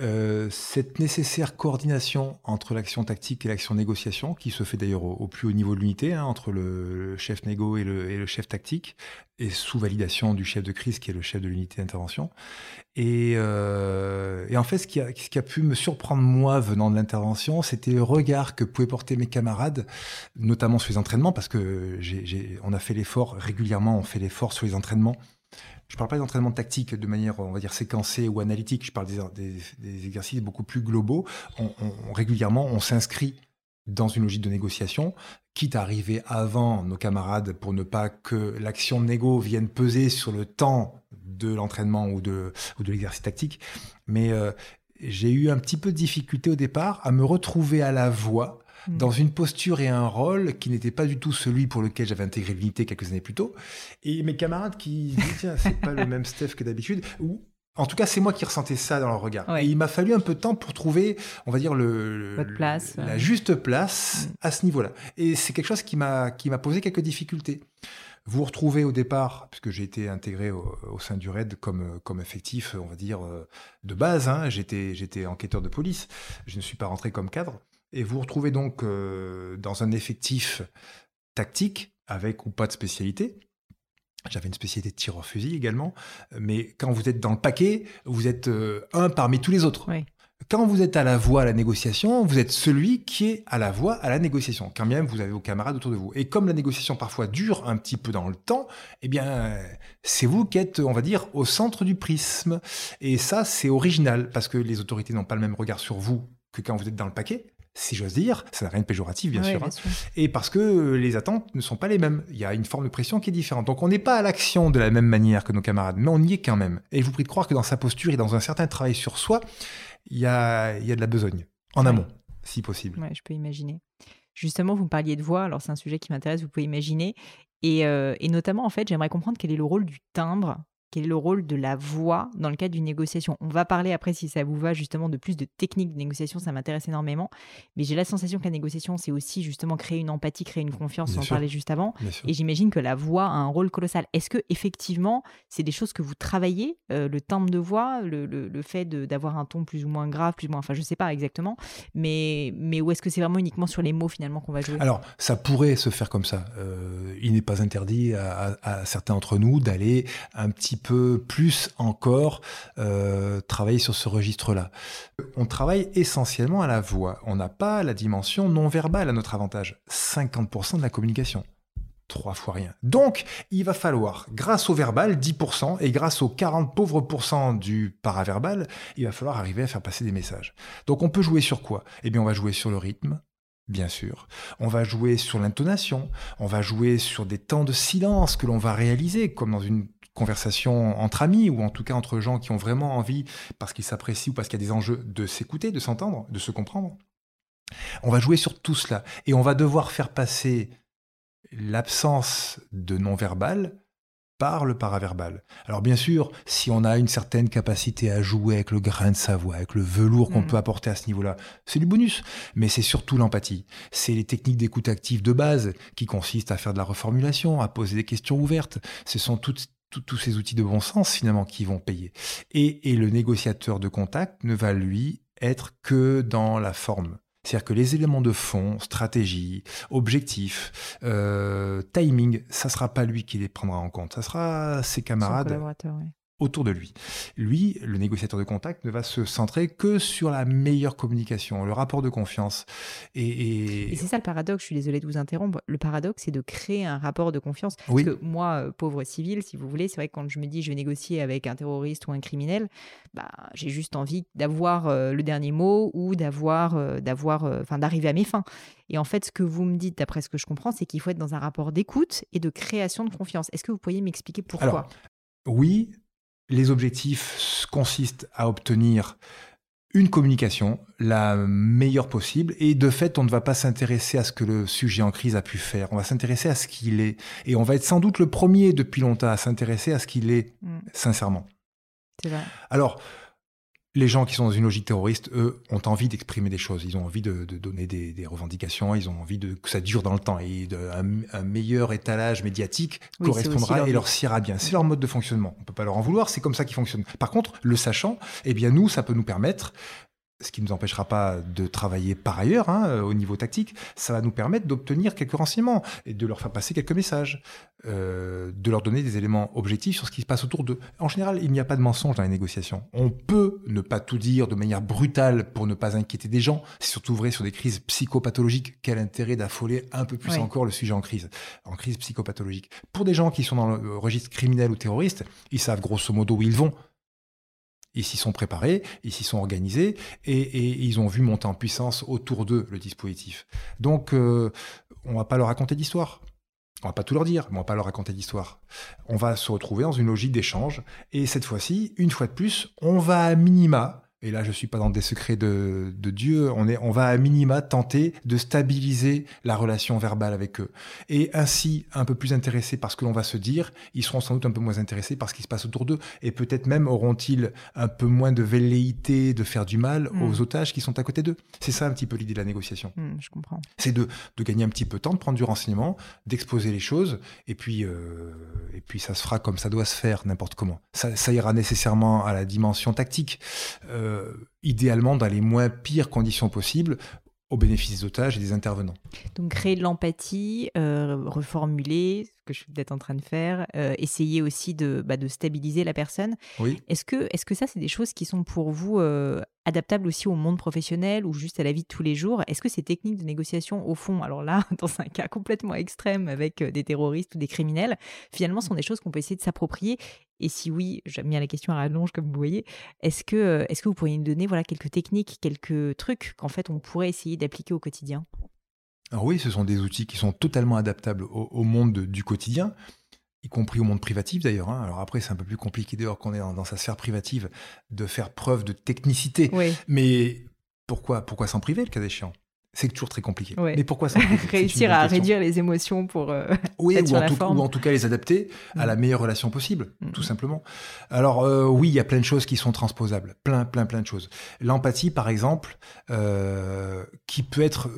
[SPEAKER 2] Euh, cette nécessaire coordination entre l'action tactique et l'action négociation, qui se fait d'ailleurs au, plus haut niveau de l'unité, hein, entre le, chef négo et le, chef tactique, et sous validation du chef de crise, qui est le chef de l'unité d'intervention. Et, euh, en fait, ce qui, a, ce qui, a, pu me surprendre, moi, venant de l'intervention, c'était le regard que pouvaient porter mes camarades, notamment sur les entraînements, parce que on a fait l'effort, régulièrement, on fait l'effort sur les entraînements je ne parle pas d'entraînement tactique de manière, on va dire, séquencée ou analytique. Je parle des, exercices beaucoup plus globaux. Régulièrement, on s'inscrit dans une logique de négociation, quitte à arriver avant nos camarades pour ne pas que l'action de négo vienne peser sur le temps de l'entraînement ou de, ou de l'exercice tactique. Mais euh, j'ai eu un petit peu de difficulté au départ à me retrouver à la voix Mm. dans une posture et un rôle qui n'était pas du tout celui pour lequel j'avais intégré l'unité quelques années plus tôt. Et mes camarades qui disaient, tiens, c'est pas le même Steph que d'habitude. Ou en tout cas, c'est moi qui ressentais ça dans leur regard. Et il m'a fallu un peu de temps pour trouver, on va dire, le,
[SPEAKER 1] place,
[SPEAKER 2] la juste place mm. à ce niveau-là. Et c'est quelque chose qui m'a qui m'a posé quelques difficultés. Vous vous retrouvez au départ, puisque j'ai été intégré au, sein du RAID comme, comme effectif, on va dire, euh, de base. Hein. J'étais, j'étais enquêteur de police. Je ne suis pas rentré comme cadre. Et vous vous retrouvez donc euh, dans un effectif tactique, avec ou pas de spécialité. J'avais une spécialité de tireur fusil également. Mais quand vous êtes dans le paquet, vous êtes euh, un parmi tous les autres. Quand vous êtes à la voix à la négociation, vous êtes celui qui est à la voix à la négociation, quand même vous avez vos camarades autour de vous. Et comme la négociation parfois dure un petit peu dans le temps, eh bien, c'est vous qui êtes, on va dire, au centre du prisme. Et ça, c'est original, parce que les autorités n'ont pas le même regard sur vous que quand vous êtes dans le paquet si j'ose dire, ça n'a rien de péjoratif, bien, sûr, hein. Et parce que les attentes ne sont pas les mêmes. Il y a une forme de pression qui est différente. Donc on n'est pas à l'action de la même manière que nos camarades, mais on y est quand même. Et je vous prie de croire que dans sa posture et dans un certain travail sur soi, il y a, il y a de la besogne, en amont, si possible.
[SPEAKER 1] Ouais, je peux imaginer. Justement, vous me parliez de voix, alors c'est un sujet qui m'intéresse, vous pouvez imaginer. Et, euh, et notamment, en fait, j'aimerais comprendre quel est le rôle du timbre quel est le rôle de la voix dans le cadre d'une négociation On va parler après, si ça vous va, justement de plus de techniques de négociation, ça m'intéresse énormément. Mais j'ai la sensation que la négociation, c'est aussi justement créer une empathie, créer une confiance, on en parlait juste avant. Et j'imagine que la voix a un rôle colossal. Est-ce que effectivement, c'est des choses que vous travaillez, euh, le timbre de voix, le, le, fait d'avoir un ton plus ou moins grave, plus ou moins, enfin je sais pas exactement, mais, mais où est-ce que c'est vraiment uniquement sur les mots finalement qu'on va jouer?
[SPEAKER 2] Alors, ça pourrait se faire comme ça. Euh, il n'est pas interdit à, à certains d'entre nous d'aller un petit peu plus encore euh, travailler sur ce registre-là. On travaille essentiellement à la voix. On n'a pas la dimension non verbale à notre avantage. 50% de la communication. Trois fois rien. Donc, il va falloir, grâce au verbal, 10%, et grâce aux 40 pauvres pourcents du paraverbal, il va falloir arriver à faire passer des messages. Donc, on peut jouer sur quoi? Eh bien, on va jouer sur le rythme, bien sûr. On va jouer sur l'intonation, on va jouer sur des temps de silence que l'on va réaliser, comme dans une conversation entre amis ou en tout cas entre gens qui ont vraiment envie, parce qu'ils s'apprécient ou parce qu'il y a des enjeux, de s'écouter, de s'entendre, de se comprendre. On va jouer sur tout cela et on va devoir faire passer l'absence de non-verbal par le paraverbal. Alors bien sûr, si on a une certaine capacité à jouer avec le grain de sa voix, avec le velours qu'on mm. peut apporter à ce niveau-là, c'est du bonus. Mais c'est surtout l'empathie. C'est les techniques d'écoute active de base qui consistent à faire de la reformulation, à poser des questions ouvertes. Ce sont toutes tous ces outils de bon sens finalement qui vont payer. Et, et le négociateur de contact ne va lui être que dans la forme. C'est-à-dire que les éléments de fond, stratégie, objectif, euh, timing, ça sera pas lui qui les prendra en compte, ça sera ses camarades autour de lui. Lui, le négociateur de contact, ne va se centrer que sur la meilleure communication, le rapport de confiance.
[SPEAKER 1] Et, c'est ça le paradoxe, je suis désolée de vous interrompre. Le paradoxe, c'est de créer un rapport de confiance. Parce que moi, euh, pauvre civil, si vous voulez, c'est vrai que quand je me dis je vais négocier avec un terroriste ou un criminel, bah, j'ai juste envie d'avoir euh, le dernier mot ou d'avoir, euh, d'avoir, enfin, d'arriver à mes fins. Et en fait, ce que vous me dites, d'après ce que je comprends, c'est qu'il faut être dans un rapport d'écoute et de création de confiance. Est-ce que vous pourriez m'expliquer pourquoi?
[SPEAKER 2] Alors, Oui, les objectifs consistent à obtenir une communication la meilleure possible et de fait on ne va pas s'intéresser à ce que le sujet en crise a pu faire, on va s'intéresser à ce qu'il est et on va être sans doute le premier depuis longtemps à s'intéresser à ce qu'il est mm. sincèrement.
[SPEAKER 1] C'est vrai.
[SPEAKER 2] Alors les gens qui sont dans une logique terroriste, eux, ont envie d'exprimer des choses. Ils ont envie de, donner des, revendications. Ils ont envie de, que ça dure dans le temps. Et un, meilleur étalage médiatique correspondra et leur siera bien. C'est leur mode de fonctionnement. On peut pas leur en vouloir. C'est comme ça qu'ils fonctionnent. Par contre, le sachant, eh bien, nous, ça peut nous permettre ce qui ne nous empêchera pas de travailler par ailleurs hein, au niveau tactique, ça va nous permettre d'obtenir quelques renseignements et de leur faire passer quelques messages, euh, de leur donner des éléments objectifs sur ce qui se passe autour d'eux. En général, il n'y a pas de mensonge dans les négociations. On peut ne pas tout dire de manière brutale pour ne pas inquiéter des gens. C'est surtout vrai sur des crises psychopathologiques. Quel intérêt d'affoler un peu plus encore le sujet en crise, en crise psychopathologique? Pour des gens qui sont dans le registre criminel ou terroriste, ils savent grosso modo où ils vont. Ils s'y sont préparés, ils s'y sont organisés et, ils ont vu monter en puissance autour d'eux le dispositif. Donc, euh, on va pas leur raconter d'histoire. On va pas tout leur dire, mais on va pas leur raconter d'histoire. On va se retrouver dans une logique d'échange et cette fois-ci, une fois de plus, on va à minima et là je suis pas dans des secrets de, Dieu, on, est, on va à minima tenter de stabiliser la relation verbale avec eux. Et ainsi, un peu plus intéressés par ce que l'on va se dire, ils seront sans doute un peu moins intéressés par ce qui se passe autour d'eux, et peut-être même auront-ils un peu moins de velléité de faire du mal hmm. aux otages qui sont à côté d'eux. C'est ça un petit peu l'idée de la négociation.
[SPEAKER 1] Hmm, je comprends.
[SPEAKER 2] C'est de, de, gagner un petit peu de temps, de prendre du renseignement, d'exposer les choses, et puis, euh, et puis ça se fera comme ça doit se faire, n'importe comment. Ça, ça, ira nécessairement à la dimension tactique. Euh, euh, idéalement dans les moins pires conditions possibles au bénéfice des otages et des intervenants.
[SPEAKER 1] Donc créer de l'empathie, euh, reformuler, que je suis peut-être en train de faire, essayer aussi de, bah, de stabiliser la personne.
[SPEAKER 2] Oui.
[SPEAKER 1] Est-ce que, est -ce que ça, c'est des choses qui sont pour vous adaptables aussi au monde professionnel ou juste à la vie de tous les jours? Est-ce que ces techniques de négociation, au fond, alors là, *laughs* dans un cas complètement extrême avec des terroristes ou des criminels, finalement, sont des choses qu'on peut essayer de s'approprier? Et si oui, j'aime bien la question à rallonge, comme vous voyez, est-ce que, est que vous pourriez nous donner voilà, quelques techniques, quelques trucs qu'en fait on pourrait essayer d'appliquer au quotidien?
[SPEAKER 2] Alors oui, ce sont des outils qui sont totalement adaptables au, monde du quotidien, y compris au monde privatif d'ailleurs. Hein. Alors après, c'est un peu plus compliqué dehors qu'on est dans, sa sphère privative de faire preuve de technicité. Mais pourquoi, pourquoi s'en priver le cas échéant? C'est toujours très compliqué. Mais pourquoi ça *laughs*
[SPEAKER 1] Réussir à réduire les émotions pour euh, *laughs*
[SPEAKER 2] oui,
[SPEAKER 1] être
[SPEAKER 2] ou,
[SPEAKER 1] en
[SPEAKER 2] tout,
[SPEAKER 1] forme.
[SPEAKER 2] ou en tout cas les adapter à la mm. meilleure relation possible, mm. tout simplement. Alors euh, oui, il y a plein de choses qui sont transposables, plein, plein, plein de choses. L'empathie, par exemple, euh, qui peut être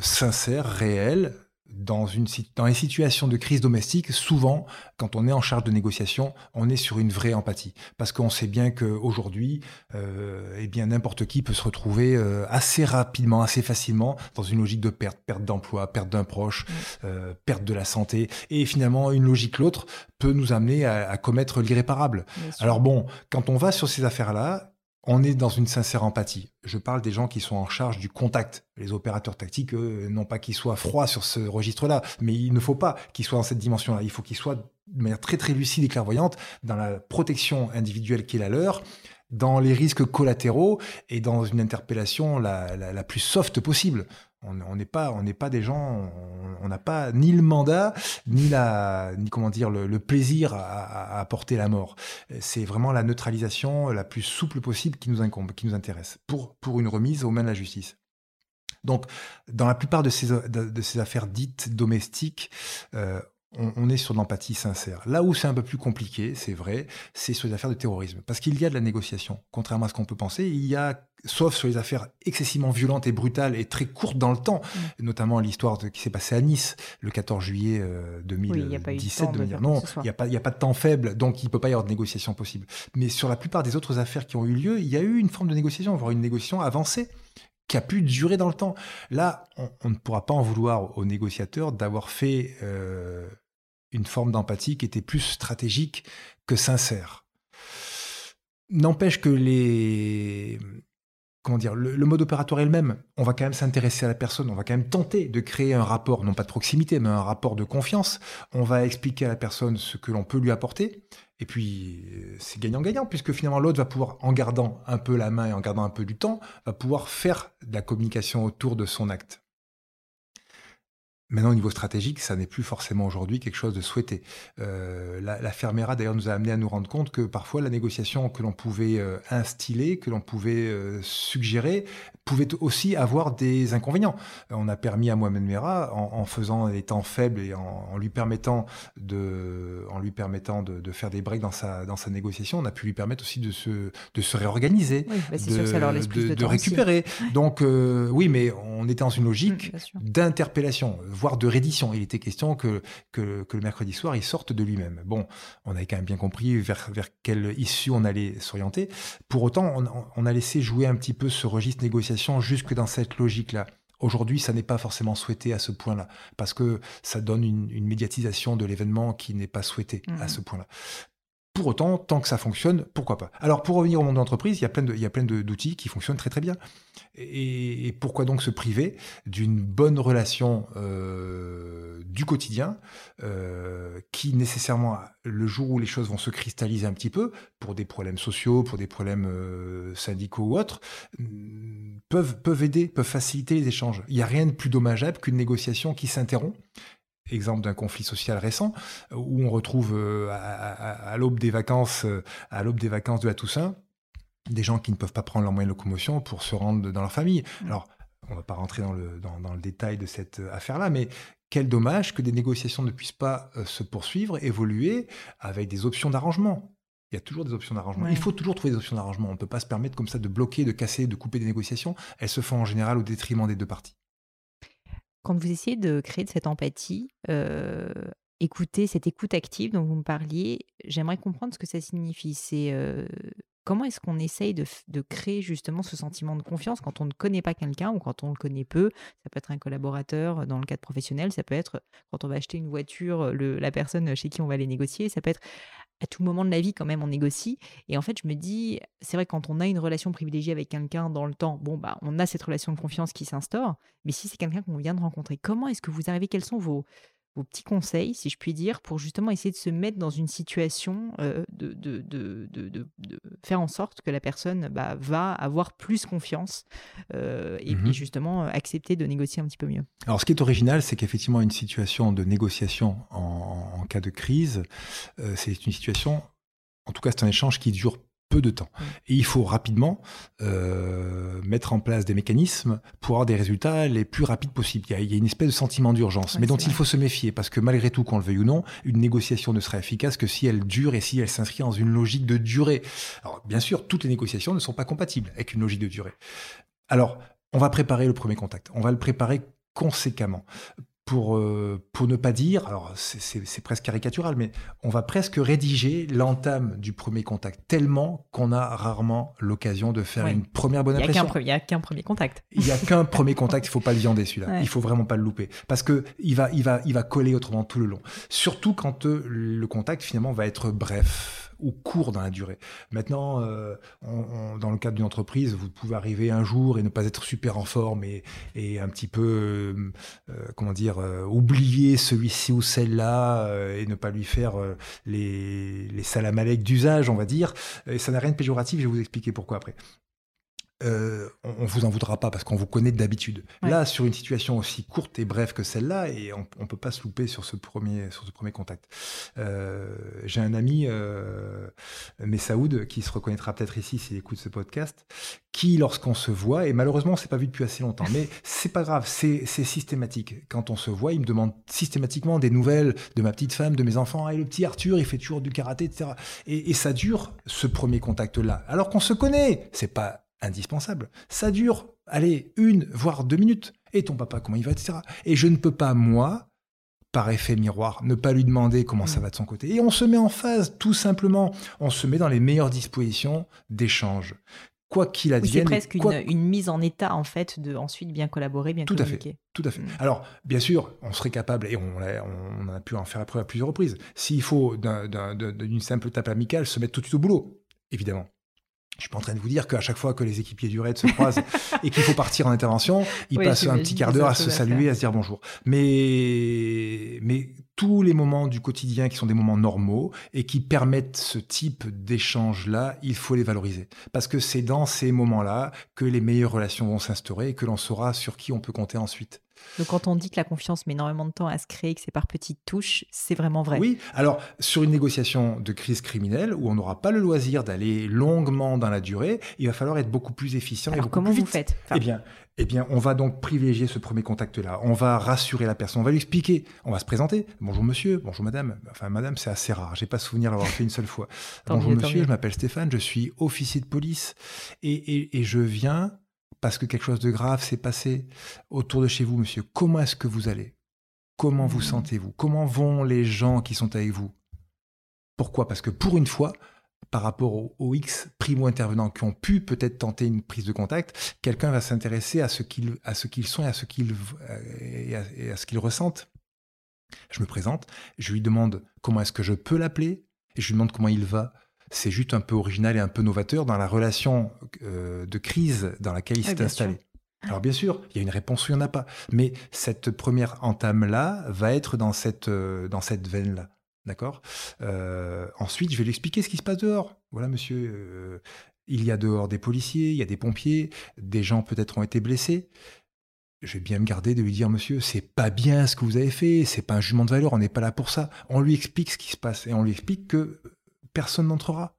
[SPEAKER 2] sincère, réelle, dans, une, dans les situations de crise domestique, souvent, quand on est en charge de négociation, on est sur une vraie empathie. Parce qu'on sait bien qu'aujourd'hui, euh, eh bien, n'importe qui peut se retrouver euh, assez rapidement, assez facilement dans une logique de perte, perte d'emploi, perte d'un proche, euh, perte de la santé. Et finalement, une logique l'autre peut nous amener à, à commettre l'irréparable. Alors bon, quand on va sur ces affaires-là, on est dans une sincère empathie. Je parle des gens qui sont en charge du contact. Les opérateurs tactiques, non pas qu'ils soient froids sur ce registre-là, mais il ne faut pas qu'ils soient dans cette dimension-là. Il faut qu'ils soient de manière très très lucide et clairvoyante dans la protection individuelle qui est la leur, dans les risques collatéraux et dans une interpellation la plus soft possible. On n'est pas, on n'est pas des gens, on n'a pas ni le mandat ni la, ni comment dire le, plaisir à, apporter la mort. C'est vraiment la neutralisation la plus souple possible qui nous incombe, qui nous intéresse pour pour une remise aux mains de la justice. Donc, dans la plupart de ces, de, ces affaires dites domestiques, euh, on, est sur de l'empathie sincère. Là où c'est un peu plus compliqué, c'est vrai, c'est sur les affaires de terrorisme. Parce qu'il y a de la négociation, contrairement à ce qu'on peut penser. Il y a, sauf sur les affaires excessivement violentes et brutales et très courtes dans le temps, mm. notamment l'histoire qui s'est passée à Nice le 14 juillet 2017.
[SPEAKER 1] Euh,
[SPEAKER 2] non, il n'y a, pas, a pas de temps faible, donc il ne peut pas y avoir de négociation possible. Mais sur la plupart des autres affaires qui ont eu lieu, il y a eu une forme de négociation, voire une négociation avancée qui a pu durer dans le temps. Là, on, ne pourra pas en vouloir aux négociateurs d'avoir fait euh, une forme d'empathie qui était plus stratégique que sincère. N'empêche que les comment dire, le, mode opératoire est le même. On va quand même s'intéresser à la personne, on va quand même tenter de créer un rapport, non pas de proximité, mais un rapport de confiance. On va expliquer à la personne ce que l'on peut lui apporter. Et puis, euh, c'est gagnant-gagnant, puisque finalement, l'autre va pouvoir, en gardant un peu la main et en gardant un peu du temps, pouvoir faire de la communication autour de son acte. Maintenant, au niveau stratégique, ça n'est plus forcément aujourd'hui quelque chose de souhaité. Euh, la, la, Fermera, d'ailleurs, nous a amené à nous rendre compte que parfois la négociation que l'on pouvait euh, instiller, que l'on pouvait euh, suggérer, pouvait aussi avoir des inconvénients. On a permis à Mohamed Merah, en, en faisant les temps faibles et en, en, lui permettant de, en lui permettant de, de, faire des breaks dans sa, dans sa négociation, on a pu lui permettre aussi de se, de se réorganiser,
[SPEAKER 1] oui, bah de, sûr que ça leur de,
[SPEAKER 2] de récupérer. Donc, oui, mais on était dans une logique mmh, d'interpellation voire de reddition. Il était question que, que, le mercredi soir, il sorte de lui-même. Bon, on avait quand même bien compris vers, vers quelle issue on allait s'orienter. Pour autant, on, a laissé jouer un petit peu ce registre négociation jusque dans cette logique-là. Aujourd'hui, ça n'est pas forcément souhaité à ce point-là, parce que ça donne une, médiatisation de l'événement qui n'est pas souhaitée à mmh. ce point-là. Pour autant, tant que ça fonctionne, pourquoi pas Alors, pour revenir au monde de l'entreprise, il y a plein de, il y a plein d'outils qui fonctionnent très très bien. Et, pourquoi donc se priver d'une bonne relation euh, du quotidien euh, qui nécessairement, le jour où les choses vont se cristalliser un petit peu, pour des problèmes sociaux, pour des problèmes euh, syndicaux ou autres, peuvent, peuvent aider, peuvent faciliter les échanges. Il n'y a rien de plus dommageable qu'une négociation qui s'interrompt exemple d'un conflit social récent, où on retrouve euh, à, l'aube des vacances, euh, à l'aube des vacances de la Toussaint, des gens qui ne peuvent pas prendre leur moyen de locomotion pour se rendre dans leur famille. Mmh. Alors, on ne va pas rentrer dans le, dans, le détail de cette euh, affaire-là, mais quel dommage que des négociations ne puissent pas se poursuivre, évoluer avec des options d'arrangement. Il y a toujours des options d'arrangement. Il faut toujours trouver des options d'arrangement. On ne peut pas se permettre comme ça de bloquer, de casser, de couper des négociations. Elles se font en général au détriment des deux parties
[SPEAKER 1] quand vous essayez de créer de cette empathie, euh, écouter, cette écoute active dont vous me parliez, j'aimerais comprendre ce que ça signifie. C'est comment est-ce qu'on essaye de, créer justement ce sentiment de confiance quand on ne connaît pas quelqu'un ou quand on le connaît peu? Ça peut être un collaborateur dans le cadre professionnel, ça peut être quand on va acheter une voiture, la personne chez qui on va aller négocier, ça peut être à tout moment de la vie quand même on négocie. Et en fait, je me dis, c'est vrai quand on a une relation privilégiée avec quelqu'un dans le temps, bon bah on a cette relation de confiance qui s'instaure. Mais si c'est quelqu'un qu'on vient de rencontrer, comment est-ce que vous arrivez? Quels sont vos vos petits conseils, si je puis dire, pour justement essayer de se mettre dans une situation euh, de, de, de, de, faire en sorte que la personne bah, va avoir plus confiance euh, et, puis mmh justement euh, accepter de négocier un petit peu mieux.
[SPEAKER 2] Alors ce qui est original, c'est qu'effectivement une situation de négociation en, en cas de crise, c'est une situation, en tout cas c'est un échange qui dure peu de temps. Et il faut rapidement euh, mettre en place des mécanismes pour avoir des résultats les plus rapides possibles. Il y a, une espèce de sentiment d'urgence, mais dont il faut se méfier, parce que malgré tout, qu'on le veuille ou non, une négociation ne sera efficace que si elle dure et si elle s'inscrit dans une logique de durée. Alors, bien sûr, toutes les négociations ne sont pas compatibles avec une logique de durée. Alors, on va préparer le premier contact. On va le préparer conséquemment pour, euh, pour ne pas dire, alors c'est presque caricatural, mais on va presque rédiger l'entame du premier contact, tellement qu'on a rarement l'occasion de faire une première bonne impression.
[SPEAKER 1] Il n'y a qu'un premier contact.
[SPEAKER 2] Il n'y a qu'un premier contact, il faut pas le viander celui-là. Il faut vraiment pas le louper. Parce que il va, il va, il va coller autrement tout le long. Surtout quand euh, le contact finalement va être bref ou court dans la durée. Maintenant, euh, dans le cadre d'une entreprise, vous pouvez arriver un jour et ne pas être super en forme et, un petit peu, euh, euh, comment dire, oublier celui-ci ou celle-là et ne pas lui faire les, les salamalek d'usage, on va dire. Et ça n'a rien de péjoratif, je vais vous expliquer pourquoi après. Euh, on, vous en voudra pas parce qu'on vous connaît d'habitude. Là, sur une situation aussi courte et brève que celle-là, et on, on peut pas se louper sur ce premier, sur ce premier contact. Euh, j'ai un ami, euh, Messaoud, qui se reconnaîtra peut-être ici s'il écoute ce podcast, qui, lorsqu'on se voit, et malheureusement on s'est pas vu depuis assez longtemps, mais *laughs* c'est pas grave, c'est systématique. Quand on se voit, il me demande systématiquement des nouvelles de ma petite femme, de mes enfants. Et le petit Arthur, il fait toujours du karaté, etc. Et, et ça dure ce premier contact-là, alors qu'on se connaît. C'est pas indispensable. Ça dure, allez, une, voire deux minutes. Et ton papa, comment il va, etc. Et je ne peux pas, moi, par effet miroir, ne pas lui demander comment ça mm. va de son côté. Et on se met en phase, tout simplement. On se met dans les meilleures dispositions d'échange. Quoi qu'il advienne.
[SPEAKER 1] c'est presque une, mise en état, en fait, de ensuite bien collaborer, bien
[SPEAKER 2] tout
[SPEAKER 1] communiquer.
[SPEAKER 2] À fait, tout à fait. Mm. Alors, bien sûr, on serait capable, et on, on a pu en faire la preuve à plusieurs reprises, s'il faut d'une simple tape amicale se mettre tout de suite au boulot, évidemment. Je suis pas en train de vous dire qu'à chaque fois que les équipiers du raid se croisent *laughs* et qu'il faut partir en intervention, ils passent un petit quart d'heure à se saluer, à se dire bonjour. Mais, mais tous les moments du quotidien qui sont des moments normaux et qui permettent ce type d'échange-là, il faut les valoriser. Parce que c'est dans ces moments-là que les meilleures relations vont s'instaurer et que l'on saura sur qui on peut compter ensuite.
[SPEAKER 1] Donc quand on dit que la confiance met énormément de temps à se créer, que c'est par petites touches, c'est vraiment vrai.
[SPEAKER 2] Oui, alors sur une négociation de crise criminelle où on n'aura pas le loisir d'aller longuement dans la durée, il va falloir être beaucoup plus efficient et beaucoup
[SPEAKER 1] comment
[SPEAKER 2] plus
[SPEAKER 1] vous faites?
[SPEAKER 2] Eh bien, eh bien, on va donc privilégier ce premier contact-là. On va rassurer la personne, on va lui expliquer, on va se présenter. Bonjour monsieur, bonjour madame. Enfin, madame, c'est assez rare. J'ai pas souvenir d'avoir fait une seule fois. bonjour monsieur, je m'appelle Stéphane, je suis officier de police et, et je viens parce que quelque chose de grave s'est passé autour de chez vous, monsieur. Comment est-ce que vous allez? Comment vous mmh. sentez-vous? Comment vont les gens qui sont avec vous? Pourquoi? Parce que pour une fois, par rapport aux, X primo-intervenants qui ont pu peut-être tenter une prise de contact, quelqu'un va s'intéresser à ce qu'ils sont et à ce qu'ils et à ce qu'ils ressentent. Je me présente, je lui demande comment est-ce que je peux l'appeler, et je lui demande comment il va c'est juste un peu original et un peu novateur dans la relation euh, de crise dans laquelle il s'est installé. Alors bien sûr, il y a une réponse ou il n'y en a pas. Mais cette première entame-là va être dans cette, euh, dans cette veine-là. D'accord? Euh, Ensuite, je vais lui expliquer ce qui se passe dehors. Voilà, monsieur, il y a dehors des policiers, il y a des pompiers, des gens peut-être ont été blessés. Je vais bien me garder de lui dire, monsieur, c'est pas bien ce que vous avez fait, c'est pas un jugement de valeur, on n'est pas là pour ça. On lui explique ce qui se passe et on lui explique que personne n'entrera.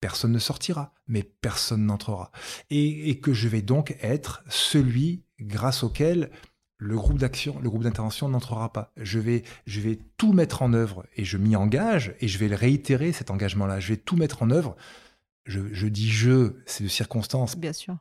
[SPEAKER 2] Personne ne sortira, mais personne n'entrera. Et, que je vais donc être celui grâce auquel le groupe d'action, le groupe d'intervention n'entrera pas. Je vais, je vais tout mettre en œuvre et je m'y engage et je vais le réitérer cet engagement-là. Je vais tout mettre en œuvre. Je, je dis je, c'est de circonstance.
[SPEAKER 1] Bien sûr.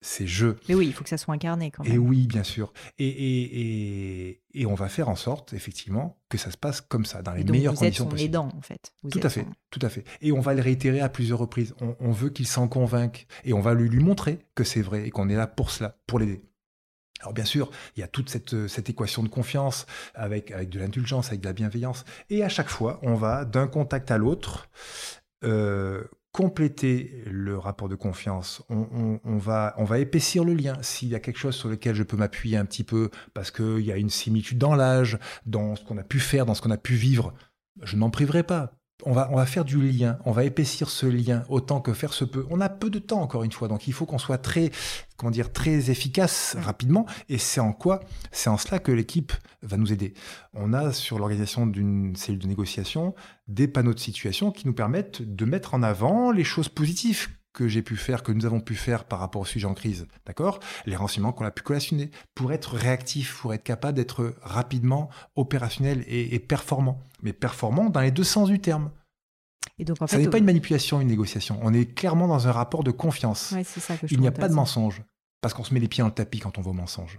[SPEAKER 2] C'est je.
[SPEAKER 1] Mais oui, il faut que ça soit incarné quand même.
[SPEAKER 2] Et oui, bien sûr. Et, et, et, on va faire en sorte, effectivement, que ça se passe comme ça, dans les
[SPEAKER 1] donc
[SPEAKER 2] meilleures
[SPEAKER 1] vous
[SPEAKER 2] conditions
[SPEAKER 1] êtes son
[SPEAKER 2] possibles.
[SPEAKER 1] aidant, en fait. Vous
[SPEAKER 2] Tout
[SPEAKER 1] êtes
[SPEAKER 2] à fait,
[SPEAKER 1] son-
[SPEAKER 2] tout à fait. Et on va le réitérer à plusieurs reprises. On, on veut qu'il s'en convainque. Et on va lui, lui montrer que c'est vrai et qu'on est là pour cela, pour l'aider. Alors bien sûr, il y a toute cette, cette équation de confiance avec, avec de l'indulgence, avec de la bienveillance. Et à chaque fois, on va d'un contact à l'autre euh, compléter le rapport de confiance. On, on- on va, on va épaissir le lien. S'il y a quelque chose sur lequel je peux m'appuyer un petit peu parce qu'il y a une similitude dans l'âge, dans ce qu'on a pu faire, dans ce qu'on a pu vivre, je n'en priverai pas. On va, on va faire du lien, on va épaissir ce lien autant que faire se peut. On a peu de temps encore une fois, donc il faut qu'on soit très, comment dire, très efficace rapidement. Et c'est en quoi C'est en cela que l'équipe va nous aider. On a sur l'organisation d'une cellule de négociation des panneaux de situation qui nous permettent de mettre en avant les choses positives que j'ai pu faire, que nous avons pu faire par rapport au sujet en crise, d'accord? Les renseignements qu'on a pu collationner pour être réactif, pour être capable d'être rapidement opérationnel et, et performant. Mais performant dans les deux sens du terme.
[SPEAKER 1] Et donc, en
[SPEAKER 2] Ça n'est pas une manipulation, une négociation. On est clairement dans un rapport de confiance.
[SPEAKER 1] ouais, c'est ça que je
[SPEAKER 2] Il n'y a pas de mensonge. Parce qu'on se met les pieds dans le tapis quand on va au mensonge.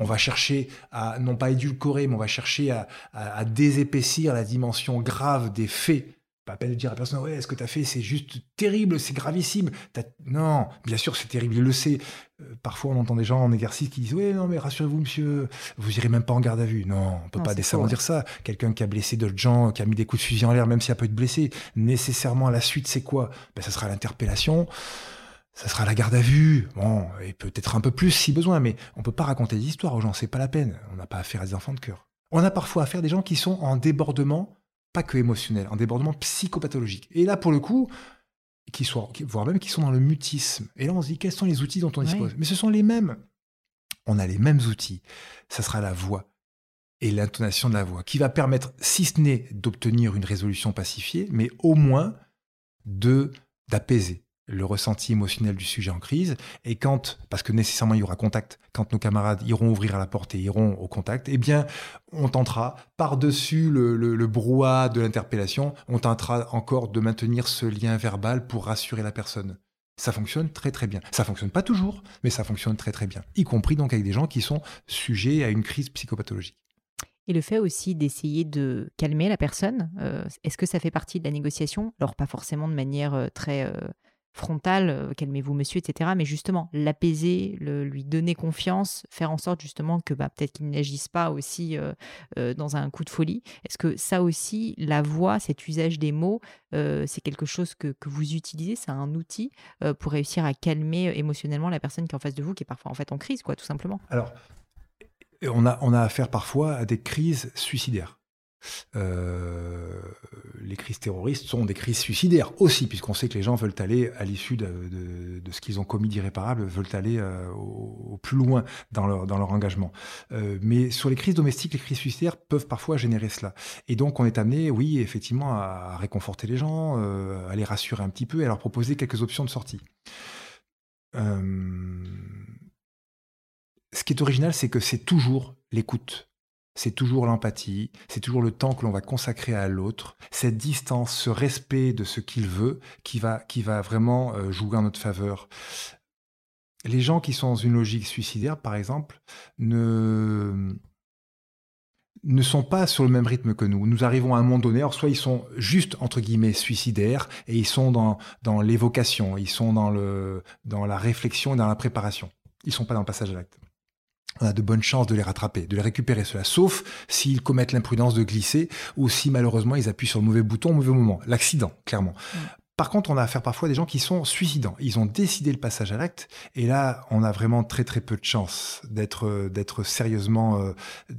[SPEAKER 2] On va chercher à, non pas édulcorer, mais on va chercher à, à- à désépaissir la dimension grave des faits. Pas à peine de dire à personne, ouais, ce que tu as fait, c'est juste terrible, c'est gravissime. T'as- Non, bien sûr, c'est terrible, il le sait. Euh, parfois, on entend des gens en exercice qui disent, ouais, non, mais rassurez-vous, monsieur, vous irez même pas en garde à vue. Non, on peut
[SPEAKER 1] Non,
[SPEAKER 2] pas décemment dire ça. Quelqu'un qui a blessé d'autres gens, qui a mis des coups de fusil en l'air, même a pas eu de blessé, nécessairement, à la suite, c'est quoi? Ben, Ça sera l'interpellation. Ça sera la garde à vue, bon, et peut-être un peu plus si besoin, mais on peut pas raconter des histoires aux gens, c'est pas la peine. On n'a pas affaire à des enfants de cœur. On a parfois affaire à des gens qui sont en débordement, pas que émotionnel, en débordement psychopathologique. Et là, pour le coup, qui qui- voire même qui sont dans le mutisme. Et là, on se dit, quels sont les outils dont on dispose? Mais ce sont les mêmes. On a les mêmes outils. Ça sera la voix et l'intonation de la voix qui va permettre, si ce n'est d'obtenir une résolution pacifiée, mais au moins de d'apaiser le ressenti émotionnel du sujet en crise. Et quand, parce que nécessairement il y aura contact, quand nos camarades iront ouvrir à la porte et iront au contact, eh bien, on tentera, par-dessus le, le, brouhaha de l'interpellation, on tentera encore de maintenir ce lien verbal pour rassurer la personne. Ça fonctionne très très bien. Ça fonctionne pas toujours, mais ça fonctionne très très bien. Y compris donc avec des gens qui sont sujets à une crise psychopathologique.
[SPEAKER 1] Et le fait aussi d'essayer de calmer la personne, euh, est-ce que ça fait partie de la négociation? Alors, pas forcément de manière euh, très euh, frontale, euh, calmez-vous monsieur, etc. Mais justement, l'apaiser, lui donner confiance, faire en sorte justement que bah, peut-être qu'il n'agisse pas aussi euh, euh, dans un coup de folie. Est-ce que ça aussi, la voix, cet usage des mots, c'est quelque chose que, vous utilisez? C'est un outil pour réussir à calmer émotionnellement la personne qui est en face de vous, qui est parfois en crise, quoi, tout simplement?
[SPEAKER 2] Alors, on a affaire parfois à des crises suicidaires. Euh, les crises terroristes sont des crises suicidaires aussi, puisqu'on sait que les gens veulent aller à l'issue de, ce qu'ils ont commis d'irréparable, veulent aller euh, au, plus loin dans leur, engagement. Euh, mais sur les crises domestiques, les crises suicidaires peuvent parfois générer cela. Et donc on est amené, oui, effectivement, à, à réconforter les gens, à les rassurer un petit peu et à leur proposer quelques options de sortie. Ce qui est original, c'est que c'est toujours l'écoute. C'est toujours l'empathie, c'est toujours le temps que l'on va consacrer à l'autre, cette distance, ce respect de ce qu'il veut, qui va, qui va vraiment euh, jouer en notre faveur. Les gens qui sont dans une logique suicidaire, par exemple, ne, ne sont pas sur le même rythme que nous. Nous arrivons à un moment donné, alors soit ils sont juste, entre guillemets, suicidaires, et ils sont dans, dans l'évocation, ils sont dans, le, dans la réflexion et dans la préparation. Ils sont pas dans le passage à l'acte on a de bonnes chances de les rattraper, de les récupérer cela, sauf s'ils commettent l'imprudence de glisser ou si malheureusement ils appuient sur le mauvais bouton au mauvais moment. L'accident, clairement.
[SPEAKER 1] Mm.
[SPEAKER 2] Par contre, on a affaire parfois à des gens qui sont suicidants. Ils ont décidé le passage à l'acte, et là, on a vraiment très très peu de chances d'être euh, d'être sérieusement, euh,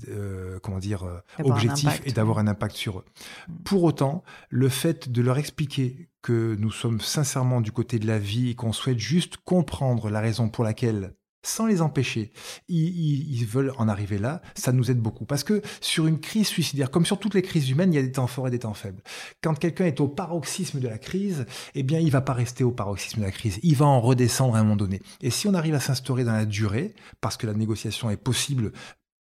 [SPEAKER 2] euh, comment dire, euh, objectif et d'avoir un impact sur eux.
[SPEAKER 1] Mm.
[SPEAKER 2] Pour autant, le fait de leur expliquer que nous sommes sincèrement du côté de la vie et qu'on souhaite juste comprendre la raison pour laquelle sans les empêcher, ils, veulent en arriver là, ça nous aide beaucoup. Parce que sur une crise suicidaire, comme sur toutes les crises humaines, il y a des temps forts et des temps faibles. Quand quelqu'un est au paroxysme de la crise, eh bien, il va pas rester au paroxysme de la crise. Il va en redescendre à un moment donné. Et si on arrive à s'instaurer dans la durée, parce que la négociation est possible,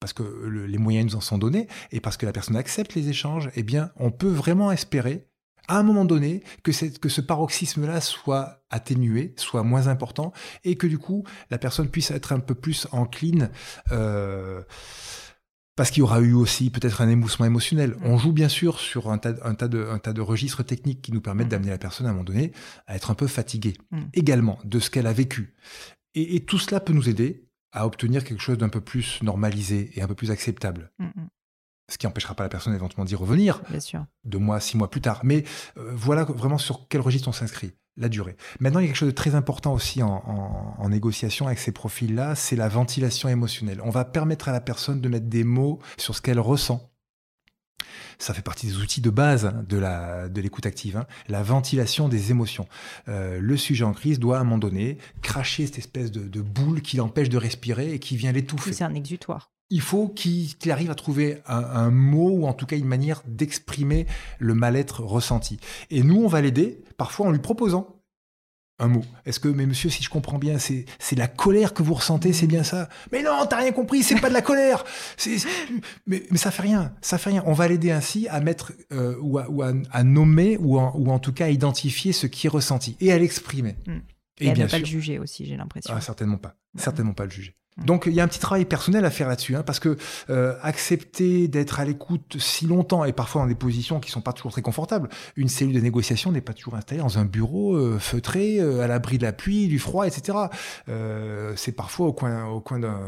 [SPEAKER 2] parce que le- les moyens nous en sont donnés, et parce que la personne accepte les échanges, eh bien, on peut vraiment espérer à un moment donné, que, que ce paroxysme-là soit atténué, soit moins important, et que du coup, la personne puisse être un peu plus encline. Euh, parce qu'il y aura eu aussi peut-être un émoussement émotionnel. Mm. On joue bien sûr sur un tas, un tas, de, un tas de registres techniques qui nous permettent mm. d'amener la personne à un moment donné à être un peu fatiguée mm. également de ce qu'elle a vécu. Et, et, tout cela peut nous aider à obtenir quelque chose d'un peu plus normalisé et un peu plus acceptable ce qui n'empêchera pas la personne éventuellement d'y revenir
[SPEAKER 1] Bien sûr.
[SPEAKER 2] deux mois, six mois plus tard. Mais euh, voilà vraiment sur quel registre on s'inscrit, la durée. Maintenant, il y a quelque chose de très important aussi en, négociation avec ces profils-là, c'est la ventilation émotionnelle. On va permettre à la personne de mettre des mots sur ce qu'elle ressent. Ça fait partie des outils de base de la de l'écoute active, hein. la ventilation des émotions. Euh, le sujet en crise doit à un moment donné cracher cette espèce de, de boule qui l'empêche de respirer et qui vient l'étouffer.
[SPEAKER 1] C'est un exutoire
[SPEAKER 2] il faut qu'il arrive à trouver un, mot ou en tout cas une manière d'exprimer le mal-être ressenti. Et nous, on va l'aider parfois en lui proposant un mot. Est-ce que, mais monsieur, si je comprends bien, c'est la colère que vous ressentez, c'est bien ça? Mais non, t'as rien compris, c'est pas de la colère. *laughs* mais, mais ça fait rien, ça fait rien. On va l'aider ainsi à mettre euh, ou, à, nommer ou en, ou en tout cas à identifier ce qui est ressenti et à l'exprimer. Hmm.
[SPEAKER 1] Et, à ne pas le juger aussi, j'ai l'impression.
[SPEAKER 2] Ah, certainement pas, certainement pas le juger. Donc il y a un petit travail personnel à faire là-dessus, hein, parce que euh, accepter d'être à l'écoute si longtemps et parfois dans des positions qui sont pas toujours très confortables. Une cellule de négociation n'est pas toujours installée dans un bureau euh, feutré, euh, à l'abri de la pluie, du froid, etc. c'est parfois au coin, au coin d'un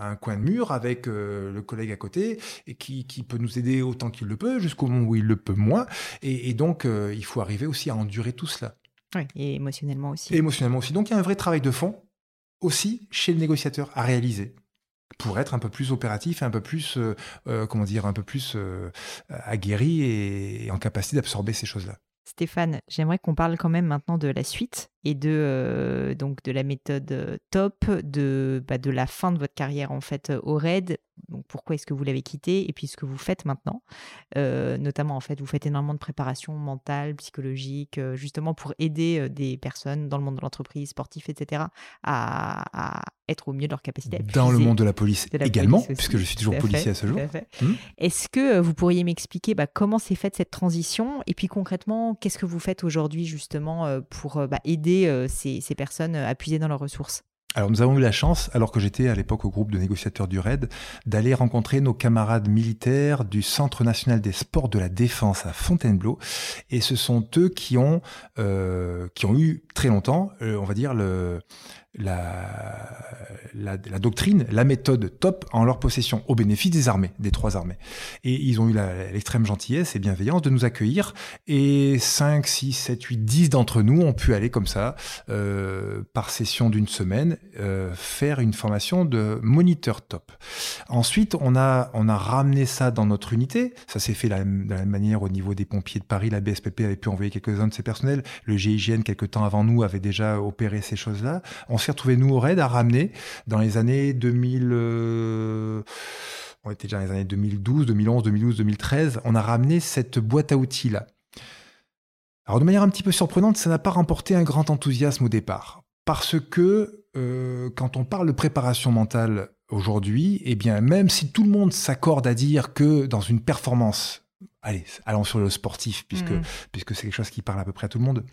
[SPEAKER 2] un coin de mur avec le collègue à côté et qui, qui peut nous aider autant qu'il le peut, jusqu'au moment où il le peut moins. Et, et donc il faut arriver aussi à endurer tout cela.
[SPEAKER 1] Oui, et émotionnellement aussi.
[SPEAKER 2] Et émotionnellement aussi. Donc il y a un vrai travail de fond aussi chez le négociateur à réaliser pour être un peu plus opératif et un peu plus, euh, euh, comment dire, un peu plus euh, aguerri et en capacité d'absorber ces choses-là.
[SPEAKER 1] Stéphane, j'aimerais qu'on parle quand même maintenant de la suite et de, euh, donc de la méthode euh, top, de, bah, de la fin de votre carrière en fait au RAID. Donc pourquoi est-ce que vous l'avez quitté et puis ce que vous faites maintenant. Euh, notamment en fait, vous faites énormément de préparation mentale, psychologique, justement pour aider des personnes dans le monde de l'entreprise, sportif, etc. À, être au mieux de leur capacité.
[SPEAKER 2] Dans le monde de la police également, puisque je suis toujours policier à ce jour.
[SPEAKER 1] Hmm est-ce que vous pourriez m'expliquer bah, comment s'est faite cette transition et puis concrètement, qu'est-ce que vous faites aujourd'hui justement pour bah, aider euh, ces, personnes à puiser dans leurs ressources
[SPEAKER 2] alors nous avons eu la chance, alors que j'étais à l'époque au groupe de négociateurs du RAID, d'aller rencontrer nos camarades militaires du Centre national des sports de la défense à Fontainebleau. Et ce sont eux qui ont, euh, qui ont eu très longtemps, euh, on va dire, le, la, la, doctrine, la méthode top en leur possession, au bénéfice des armées, des trois armées. Et ils ont eu l'extrême gentillesse et bienveillance de nous accueillir. Et 5, 6, 7, 8, 10 d'entre nous ont pu aller comme ça, euh, par session d'une semaine, euh, faire une formation de moniteur top. Ensuite, on a, on a ramené ça dans notre unité. Ça s'est fait de la même manière au niveau des pompiers de Paris. La BSPP avait pu envoyer quelques-uns de ses personnels. Le GIGN, quelques temps avant nous, avait déjà opéré ces choses-là. S'est retrouvés, nous, au RAID, à ramener dans les années 2000... Euh, on était déjà dans les années 2012, 2011, 2012, 2013. On a ramené cette boîte à outils-là. Alors, de manière un petit peu surprenante, ça n'a pas remporté un grand enthousiasme au départ. Parce que euh, quand on parle de préparation mentale aujourd'hui, eh bien, même si tout le monde s'accorde à dire que dans une performance, allez, allons sur le sportif, puisque, mmh. puisque c'est quelque chose qui parle à peu près à tout le monde,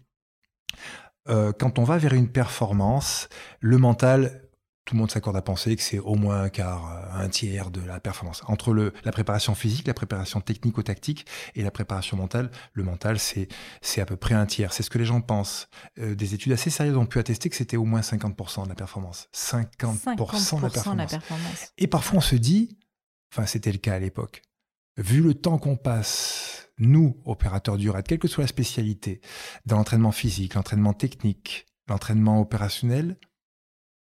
[SPEAKER 2] euh, quand on va vers une performance, le mental, tout le monde s'accorde à penser que c'est au moins un quart, euh, un tiers de la performance. Entre le, la préparation physique, la préparation technico-tactique et la préparation mentale, le mental, c'est, c'est à peu près un tiers. C'est ce que les gens pensent. Euh, des études assez sérieuses ont pu attester que c'était au moins 50% de la performance. 50%, de, la performance. Et parfois on se dit, enfin c'était le cas à l'époque, vu le temps qu'on passe nous, opérateurs du RAD, quelle que soit la spécialité, dans l'entraînement physique, l'entraînement technique, l'entraînement opérationnel,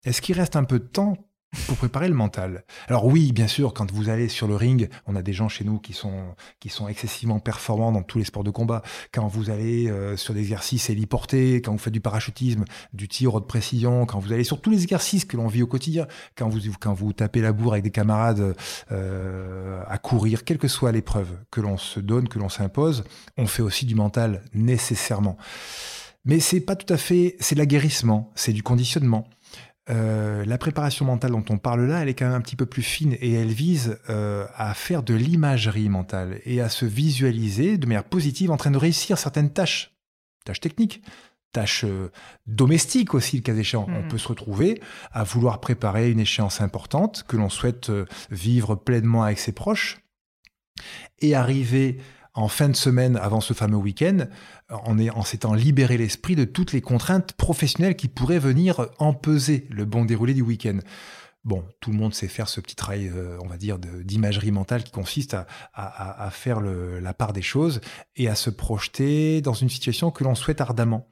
[SPEAKER 2] est-ce qu'il reste un peu de temps pour préparer le mental. Alors oui, bien sûr, quand vous allez sur le ring, on a des gens chez nous qui sont qui sont excessivement performants dans tous les sports de combat. Quand vous allez euh, sur des exercices héliportés, quand vous faites du parachutisme, du tir de précision, quand vous allez sur tous les exercices que l'on vit au quotidien, quand vous tapez la bourre avec des camarades euh, à courir, quelle que soit l'épreuve que l'on se donne, que l'on s'impose, on fait aussi du mental nécessairement. Mais c'est pas tout à fait, c'est l'aguerrissement, c'est du conditionnement. Euh, la préparation mentale dont on parle là, elle est quand même un petit peu plus fine et elle vise euh, à faire de l'imagerie mentale et à se visualiser de manière positive en train de réussir certaines tâches, tâches techniques, tâches euh, domestiques aussi, le cas échéant. On
[SPEAKER 1] Mhm.
[SPEAKER 2] peut se retrouver à vouloir préparer une échéance importante que l'on souhaite vivre pleinement avec ses proches et arriver en fin de semaine avant ce fameux week-end en, est- en s'étant libéré l'esprit de toutes les contraintes professionnelles qui pourraient venir empeser le bon déroulé du week-end. Bon, tout le monde sait faire ce petit travail, euh, on va dire, d'imagerie mentale qui consiste à, faire la part des choses et à se projeter dans une situation que l'on souhaite ardemment.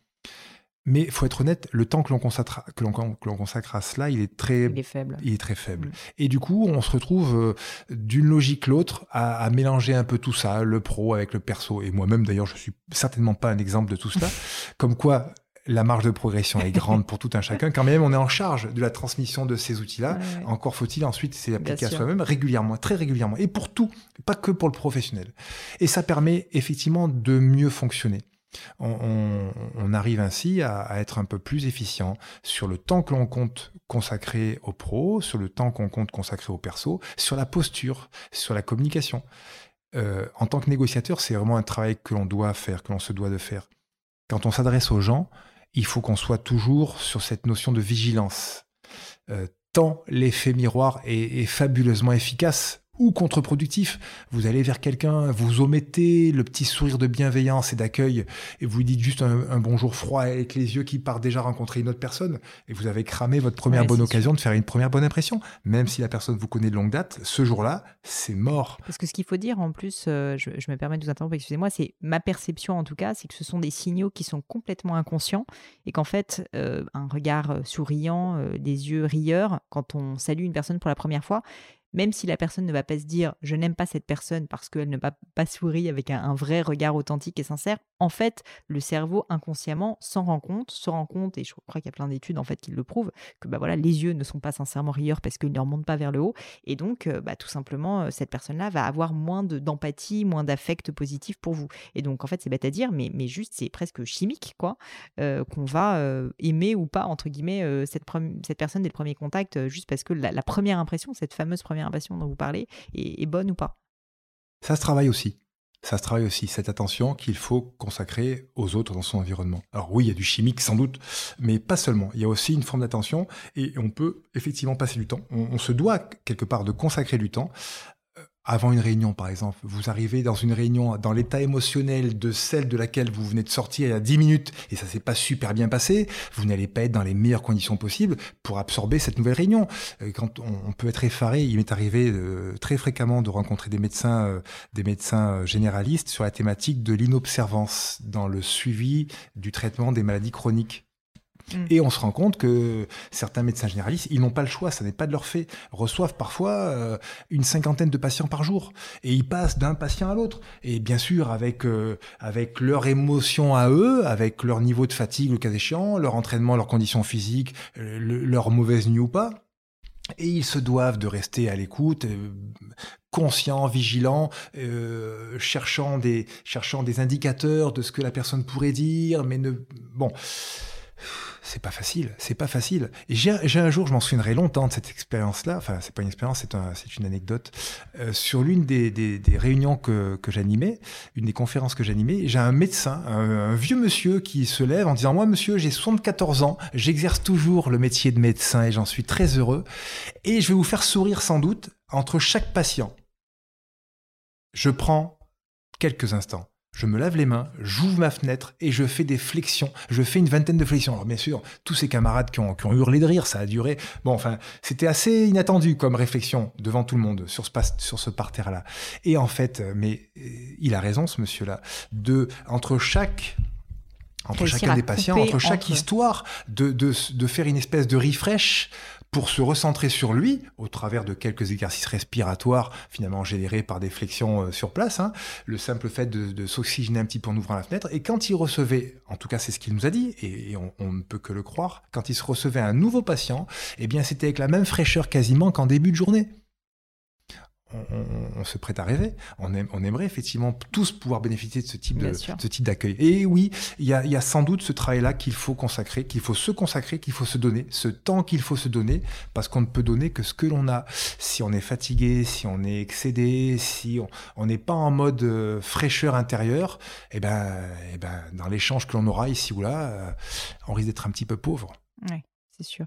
[SPEAKER 2] Mais il faut être honnête, le temps que l'on consacre, que l'on, que l'on consacre à cela, il est très
[SPEAKER 1] Il est faible.
[SPEAKER 2] il est très faible.
[SPEAKER 1] Mm.
[SPEAKER 2] Et du coup, on se retrouve euh, d'une logique l'autre à, à mélanger un peu tout ça, le pro avec le perso. Et moi-même, d'ailleurs, je suis certainement pas un exemple de tout cela. *laughs* Comme quoi, la marge de progression est grande pour tout un chacun. Quand même, on est en charge de la transmission de ces outils-là.
[SPEAKER 1] Ouais, ouais.
[SPEAKER 2] Encore faut-il ensuite c'est appliqué à soi-même régulièrement, très régulièrement. Et pour tout, pas que pour le professionnel. Et ça permet effectivement de mieux fonctionner. On, arrive ainsi à, être un peu plus efficient sur le temps que l'on compte consacrer au pro, sur le temps qu'on compte consacrer au perso, sur la posture, sur la communication. Euh, en tant que négociateur, c'est vraiment un travail que l'on doit faire, que l'on se doit de faire. Quand on s'adresse aux gens, il faut qu'on soit toujours sur cette notion de vigilance. Euh, tant l'effet miroir est fabuleusement efficace ou contre-productif. Vous allez vers quelqu'un, vous omettez le petit sourire de bienveillance et d'accueil et vous lui dites juste un, un bonjour froid avec les yeux qui part déjà rencontrer une autre personne et vous avez cramé votre première
[SPEAKER 1] Ouais,
[SPEAKER 2] bonne occasion de faire une première bonne impression. Même si la personne vous connaît de longue date, ce jour-là, c'est mort.
[SPEAKER 1] Parce que ce qu'il faut dire en plus, euh, je, je me permets de vous interrompre, excusez-moi, c'est ma perception en tout cas, c'est que ce sont des signaux qui sont complètement inconscients et qu'en fait, euh, un regard euh, souriant, euh, des yeux rieurs, quand on salue une personne pour la première fois, même si la personne ne va pas se dire je n'aime pas cette personne parce qu'elle ne va pas sourire avec un, vrai regard authentique et sincère, en fait, le cerveau inconsciemment s'en rend compte, se rend compte, et je crois qu'il y a plein d'études en fait qui le prouvent, que bah voilà, les yeux ne sont pas sincèrement rieurs parce qu'ils ne remontent pas vers le haut, et donc euh, bah, tout simplement, euh, cette personne-là va avoir moins de- d'empathie, moins d'affect positif pour vous. Et donc en fait, c'est bête à dire, mais, mais juste c'est presque chimique, quoi, euh, qu'on va aimer ou pas, entre guillemets, cette, cette personne dès le premier contact, juste parce que la, la première impression, cette fameuse première dont vous parlez, est, est bonne ou pas?
[SPEAKER 2] Ça se travaille aussi. Ça se travaille aussi, cette attention qu'il faut consacrer aux autres dans son environnement. Alors oui, il y a du chimique sans doute, mais pas seulement. Il y a aussi une forme d'attention et on peut effectivement passer du temps. On, on se doit quelque part de consacrer du temps. Avant une réunion, par exemple, vous arrivez dans une réunion dans l'état émotionnel de celle de laquelle vous venez de sortir il y a 10 minutes et ça s'est pas super bien passé, vous n'allez pas être dans les meilleures conditions possibles pour absorber cette nouvelle réunion. Euh, Quand on, peut être effaré, il m'est arrivé euh, très fréquemment de rencontrer des médecins, euh, des médecins généralistes sur la thématique de l'inobservance dans le suivi du traitement des maladies chroniques.
[SPEAKER 1] Mm.
[SPEAKER 2] Et on se rend compte que certains médecins généralistes, ils n'ont pas le choix, ça n'est pas de leur fait, reçoivent parfois euh, une cinquantaine de patients par jour. Et ils passent d'un patient à l'autre. Et bien sûr, avec, euh, avec leur émotion à eux, avec leur niveau de fatigue, le cas échéant, leur entraînement, leurs conditions physiques, euh, le- leur mauvaise nuit ou pas. Et ils se doivent de rester à l'écoute, conscients, vigilants, euh, cherchant, des, cherchant des indicateurs de ce que la personne pourrait dire, mais ne... Bon, c'est pas facile, c'est pas facile. Et j'ai un jour, je m'en souviendrai longtemps de cette expérience-là, enfin c'est pas une expérience, c'est un, c'est une anecdote, euh, sur l'une des, réunions que, j'animais, une des conférences que j'animais, j'ai un médecin, un vieux monsieur qui se lève en disant, moi monsieur, j'ai 74 ans, j'exerce toujours le métier de médecin et j'en suis très heureux, et je vais vous faire sourire sans doute entre chaque patient. Je prends quelques instants. Je me lave les mains, j'ouvre ma fenêtre et je fais des flexions. Je fais une vingtaine de flexions. Alors bien sûr, tous ces camarades qui ont, qui ont hurlé de rire, ça a duré. Bon, enfin, c'était assez inattendu comme réflexion devant tout le monde sur ce, sur ce parterre-là. Et en fait, euh, mais euh, il a raison, ce monsieur-là, de entre chaque entre chacun des patients, entre chaque
[SPEAKER 1] entre-
[SPEAKER 2] histoire, de, de, de faire une espèce de refresh pour se recentrer sur lui, au travers de quelques exercices respiratoires, finalement générés par des flexions euh, sur place, hein, le simple fait de, s'oxygéner un petit peu en ouvrant la fenêtre. Et quand il recevait, en tout cas c'est ce qu'il nous a dit, et, on ne peut que le croire, quand il se recevait un nouveau patient, eh bien c'était avec la même fraîcheur quasiment qu'en début de journée. On, se prête à rêver. On, on, aimerait effectivement tous pouvoir bénéficier de ce type de ce type d'accueil. Et oui, il y a, y a, sans doute ce travail-là qu'il faut consacrer, qu'il faut se consacrer, qu'il faut se donner, ce temps qu'il faut se donner, parce qu'on ne peut donner que ce que l'on a. Si on est fatigué, si on est excédé, si on n'est pas en mode euh, fraîcheur intérieure, eh ben, eh ben, dans l'échange que l'on aura ici ou là, euh, on risque d'être un petit peu pauvre.
[SPEAKER 1] Oui, c'est sûr.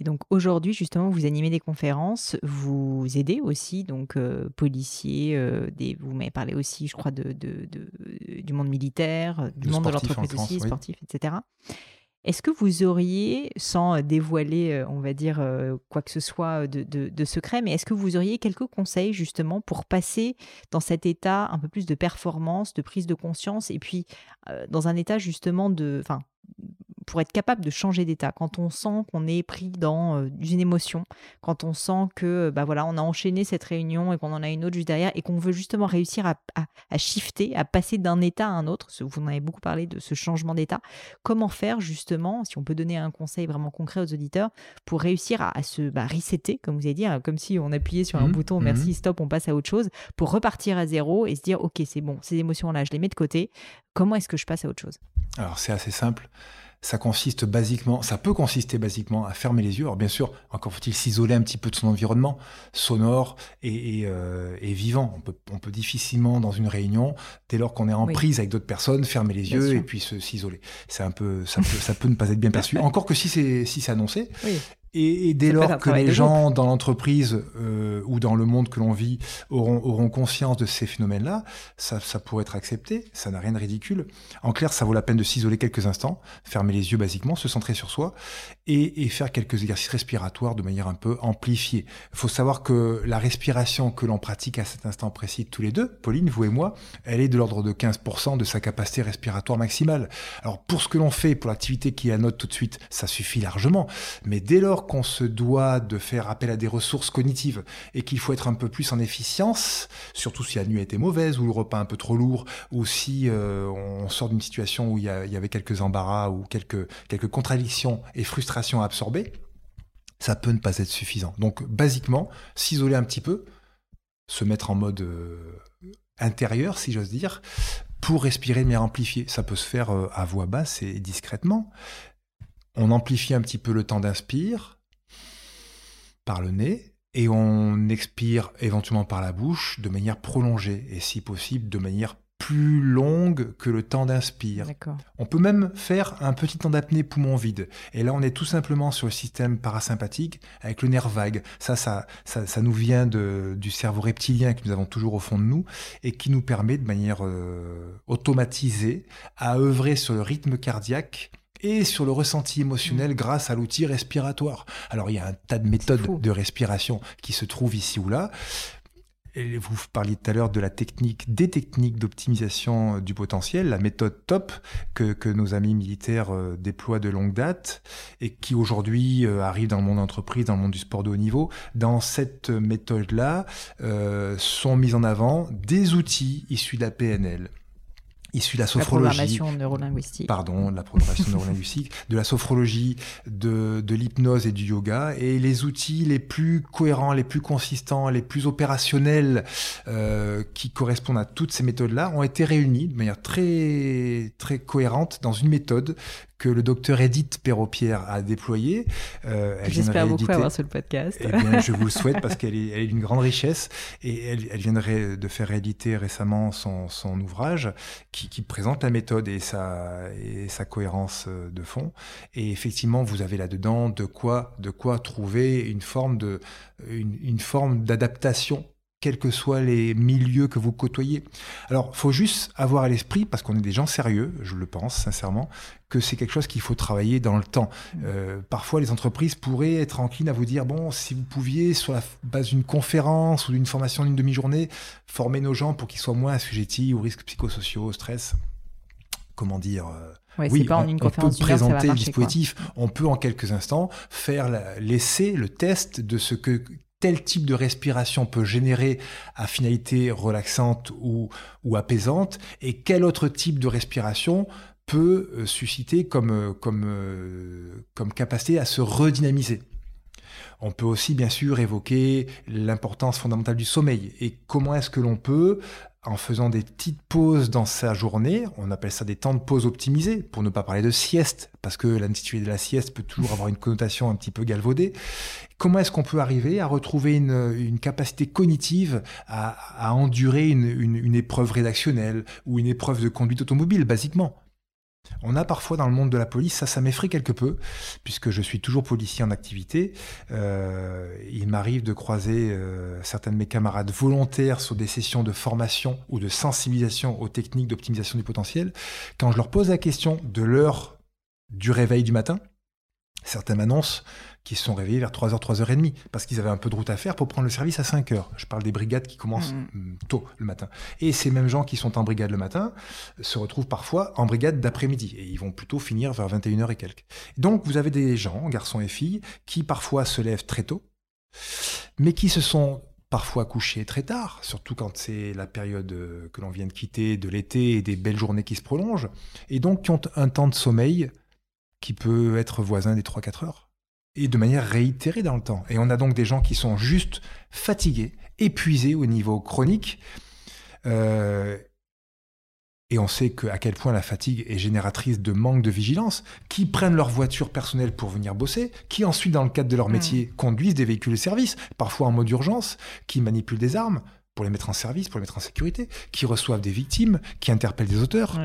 [SPEAKER 1] Et donc aujourd'hui, justement, vous animez des conférences, vous aidez aussi donc euh, policiers, euh, des, vous m'avez parlé aussi, je crois, de, de, du monde militaire, du monde de l'entreprise aussi, sportif, etc. Est-ce que vous auriez, sans dévoiler, euh, on va dire, quoi que ce soit de, de secret, mais est-ce que vous auriez quelques conseils justement pour passer dans cet état un peu plus de performance, de prise de conscience, et puis dans un état justement de, enfin, pour être capable de changer d'état, quand on sent qu'on est pris dans euh, une émotion, quand on sent que bah voilà, on a enchaîné cette réunion et qu'on en a une autre juste derrière et qu'on veut justement réussir à, à, shifter, à passer d'un état à un autre, vous en avez beaucoup parlé de ce changement d'état, comment faire justement, si on peut donner un conseil vraiment concret aux auditeurs, pour réussir à, se bah, resetter, comme vous avez dit, hein, comme si on appuyait sur un mmh, bouton, mmh. merci, stop, on passe à autre chose, pour repartir à zéro et se dire, ok, c'est bon, ces émotions-là, je les mets de côté, comment est-ce que je passe à autre chose?
[SPEAKER 2] Alors c'est assez simple ça consiste basiquement, ça peut consister basiquement à fermer les yeux. Alors bien sûr, encore faut-il s'isoler un petit peu de son environnement sonore et, euh, vivant. On peut, on peut, difficilement dans une réunion, dès lors qu'on est en prise avec d'autres personnes, fermer les yeux et puis s'isoler. C'est un peu, ça peut, ça peut ne pas être bien perçu. Encore que si c'est si c'est annoncé. Oui. Et, dès lors que les gens dans l'entreprise euh, ou dans le monde que l'on vit auront, auront conscience de ces phénomènes-là, ça, ça pourrait être accepté, ça n'a rien de ridicule. En clair, ça vaut la peine de s'isoler quelques instants, fermer les yeux basiquement, se centrer sur soi et, et faire quelques exercices respiratoires de manière un peu amplifiée. Il faut savoir que la respiration que l'on pratique à cet instant précis tous les deux, Pauline, vous et moi, elle est de l'ordre de 15% de sa capacité respiratoire maximale. Alors pour ce que l'on fait, pour l'activité qui est à note tout de suite, ça suffit largement. Mais dès lors qu'on se doit de faire appel à des ressources cognitives et qu'il faut être un peu plus en efficience, surtout si la nuit a été mauvaise ou le repas un peu trop lourd, ou si euh, on sort d'une situation où il y, avait quelques embarras ou quelques, quelques contradictions et frustrations à absorber, ça peut ne pas être suffisant. Donc, basiquement, s'isoler un petit peu, se mettre en mode euh, intérieur, si j'ose dire, pour respirer de manière amplifiée. Ça peut se faire euh, à voix basse et discrètement. On amplifie un petit peu le temps d'inspire, par le nez et on expire éventuellement par la bouche de manière prolongée et si possible de manière plus longue que le temps d'inspire. On peut même faire un petit temps d'apnée poumon vide. Et là, on est tout simplement sur le système parasympathique avec le nerf vague. Ça, ça, ça, nous vient de, du cerveau reptilien que nous avons toujours au fond de nous et qui nous permet de manière euh, automatisée à œuvrer sur le rythme cardiaque et sur le ressenti émotionnel mm. grâce à l'outil respiratoire. Alors il y a un tas de méthodes de respiration qui se trouvent ici ou là. Vous parliez tout à l'heure de la technique, des techniques d'optimisation du potentiel, la méthode TOP que, nos amis militaires euh, déploient de longue date et qui aujourd'hui euh, arrive dans le monde entreprise, dans le monde du sport de haut niveau. Dans cette méthode-là, euh, sont mis en avant des outils issus de la PNL, issu de la sophrologie.
[SPEAKER 1] La programmation neurolinguistique.
[SPEAKER 2] Pardon, la programmation neurolinguistique, de la sophrologie, de, de l'hypnose et du yoga. Et les outils les plus cohérents, les plus consistants, les plus opérationnels euh, qui correspondent à toutes ces méthodes-là ont été réunis de manière très, très cohérente dans une méthode que le docteur Edith Perropierre a déployé.
[SPEAKER 1] Euh, J'espère beaucoup avoir sur le podcast.
[SPEAKER 2] Eh bien, je vous le souhaite parce qu'elle est, est d'une grande richesse et elle, elle viendrait de faire rééditer récemment son, son ouvrage qui, qui, présente la méthode et sa, et sa cohérence euh, de fond. Et effectivement, vous avez là-dedans de quoi, de quoi trouver une forme de, une, une forme d'adaptation quels que soient les milieux que vous côtoyez. Alors, faut juste avoir à l'esprit, parce qu'on est des gens sérieux, je le pense sincèrement, que c'est quelque chose qu'il faut travailler dans le temps. Euh, parfois, les entreprises pourraient être enclines à vous dire, bon, si vous pouviez, sur la base d'une conférence ou d'une formation d'une demi-journée, former nos gens pour qu'ils soient moins assujettis aux risques psychosociaux, au stress. Comment dire
[SPEAKER 1] euh, oui, pas en une
[SPEAKER 2] on peut présenter le dispositif, on peut en quelques instants faire l'essai, le test de ce que tel type de respiration peut générer à finalité relaxante ou, apaisante et quel autre type de respiration peut euh, susciter euh, euh, comme capacité à se redynamiser. On peut aussi bien sûr évoquer l'importance fondamentale du sommeil et comment est-ce que l'on peut en faisant des petites pauses dans sa journée, on appelle ça des temps de pause optimisés, pour ne pas parler de sieste, parce que l'intitulé de la sieste peut toujours avoir une connotation un petit peu galvaudée. Comment est-ce qu'on peut arriver à retrouver une, capacité cognitive à, endurer une épreuve rédactionnelle ou une épreuve de conduite automobile, basiquement? On a parfois dans le monde de la police, ça, ça m'effraie quelque peu, puisque je suis toujours policier en activité. Euh, il m'arrive de croiser euh, certains de mes camarades volontaires sur des sessions de formation ou de sensibilisation aux techniques d'optimisation du potentiel. Quand je leur pose la question de l'heure du réveil du matin, certains m'annoncent qui se sont réveillés vers 3h, 3h30, parce qu'ils avaient un peu de route à faire pour prendre le service à 5h. Je parle des brigades qui commencent mm. Mm, tôt le matin. Et ces mêmes gens qui sont en brigade le matin se retrouvent parfois en brigade d'après-midi, et ils vont plutôt finir vers 21h et quelques. Donc vous avez des gens, garçons et filles, qui parfois se lèvent très tôt, mais qui se sont parfois couchés très tard, surtout quand c'est la période euh, que l'on vient de quitter de l'été et des belles journées qui se prolongent, et donc qui ont un temps de sommeil qui peut être voisin des 3-4 heures et de manière réitérée dans le temps. Et on a donc des gens qui sont juste fatigués, épuisés au niveau chronique. Euh, et on sait que, à quel point la fatigue est génératrice de manque de vigilance, qui prennent leur voiture personnelle pour venir bosser, qui ensuite, dans le cadre de leur métier, conduisent des véhicules de service, parfois en mode urgence, qui manipulent des armes, pour les mettre en service, pour les mettre en sécurité, qui reçoivent des victimes, qui interpellent des auteurs,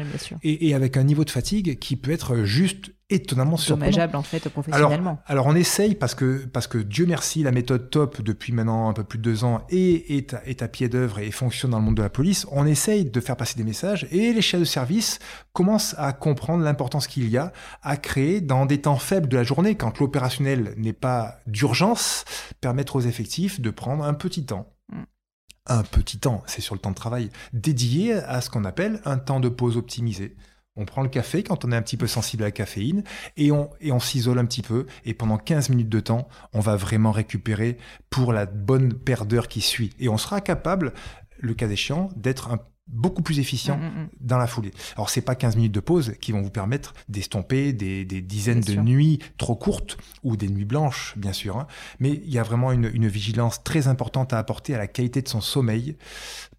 [SPEAKER 2] Et, avec un niveau de fatigue qui peut être juste étonnamment
[SPEAKER 1] dommageable en fait professionnellement.
[SPEAKER 2] Alors, on essaye parce que parce que Dieu merci la méthode top depuis maintenant un peu plus de deux ans et est à, est à pied d'œuvre et fonctionne dans le monde de la police. On essaye de faire passer des messages et les chefs de service commencent à comprendre l'importance qu'il y a à créer dans des temps faibles de la journée quand l'opérationnel n'est pas d'urgence permettre aux effectifs de prendre un petit temps un petit temps, c'est sur le temps de travail, dédié à ce qu'on appelle un temps de pause optimisé. On prend le café quand on est un petit peu sensible à la caféine et on, et on s'isole un petit peu. Et pendant 15 minutes de temps, on va vraiment récupérer pour la bonne paire d'heures qui suit. Et on sera capable, le cas échéant, d'être un beaucoup plus efficient mm, mm, mm. dans la foulée. Alors c'est pas 15 minutes de pause qui vont vous permettre d'estomper des, dizaines de nuits trop courtes ou des nuits blanches bien sûr, hein. mais il y a vraiment une, vigilance très importante à apporter à la qualité de son sommeil,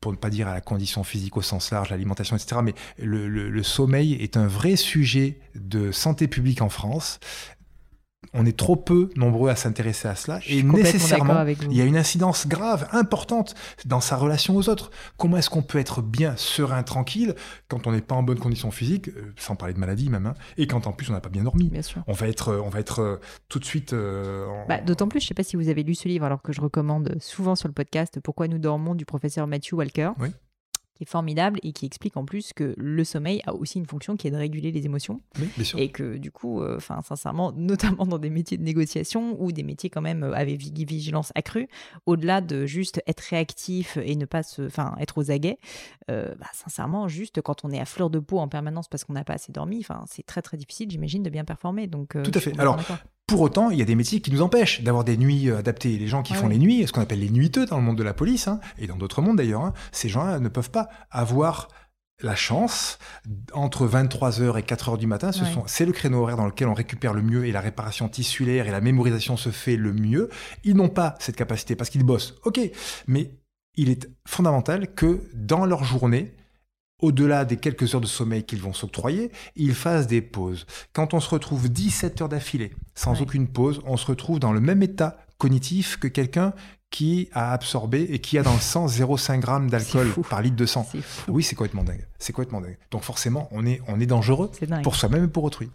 [SPEAKER 2] pour ne pas dire à la condition physique au sens large, l'alimentation, etc. Mais le sommeil est un vrai sujet de santé publique en France on est trop peu nombreux à s'intéresser à cela et nécessairement il y a une incidence grave, importante dans sa relation aux autres. Comment est-ce qu'on peut être bien, serein, tranquille quand on n'est pas en bonne condition physique, euh, sans parler de maladie même, hein, et quand en plus on n'a pas bien dormi?
[SPEAKER 1] Bien sûr.
[SPEAKER 2] On va être, euh, on va être euh, tout de suite.
[SPEAKER 1] Bah, d'autant plus, je ne sais pas si vous avez lu ce livre, alors que je recommande souvent sur le podcast Pourquoi nous dormons du professeur Matthew Walker.
[SPEAKER 2] Oui
[SPEAKER 1] qui est formidable et qui explique en plus que le sommeil a aussi une fonction qui est de réguler les émotions. Et que du coup, euh, enfin sincèrement, *laughs* notamment dans des métiers de négociation ou des métiers quand même euh, avec vigilance accrue, au-delà de juste être réactif et ne pas se, enfin être aux aguets, euh, bah, sincèrement, juste quand on est à fleur de peau en permanence parce qu'on n'a pas assez dormi, enfin c'est très très difficile, j'imagine, de bien performer. Donc
[SPEAKER 2] tout à fait. Alors pour autant, il y a des métiers qui nous empêchent d'avoir des nuits euh, adaptées. Les gens qui font les nuits, ce qu'on appelle les nuiteux dans le monde de la police, hein, et dans d'autres mondes d'ailleurs, hein, ces gens-là ne peuvent pas avoir la chance, entre 23h et 4h du matin, ce c'est le créneau horaire dans lequel on récupère le mieux et la réparation tissulaire et la mémorisation se fait le mieux. Ils n'ont pas cette capacité parce qu'ils bossent. Ok, mais il est fondamental que dans leur journée, au-delà des quelques heures de sommeil qu'ils vont s'octroyer, ils fassent des pauses. Quand on se retrouve 17 heures d'affilée, sans aucune pause, on se retrouve dans le même état cognitif que quelqu'un qui a absorbé et qui a dans le sang 0,5 g d'alcool par litre de sang. Oui, c'est complètement dingue. C'est complètement dingue. Donc forcément, on est, on est dangereux pour soi-même et pour autrui.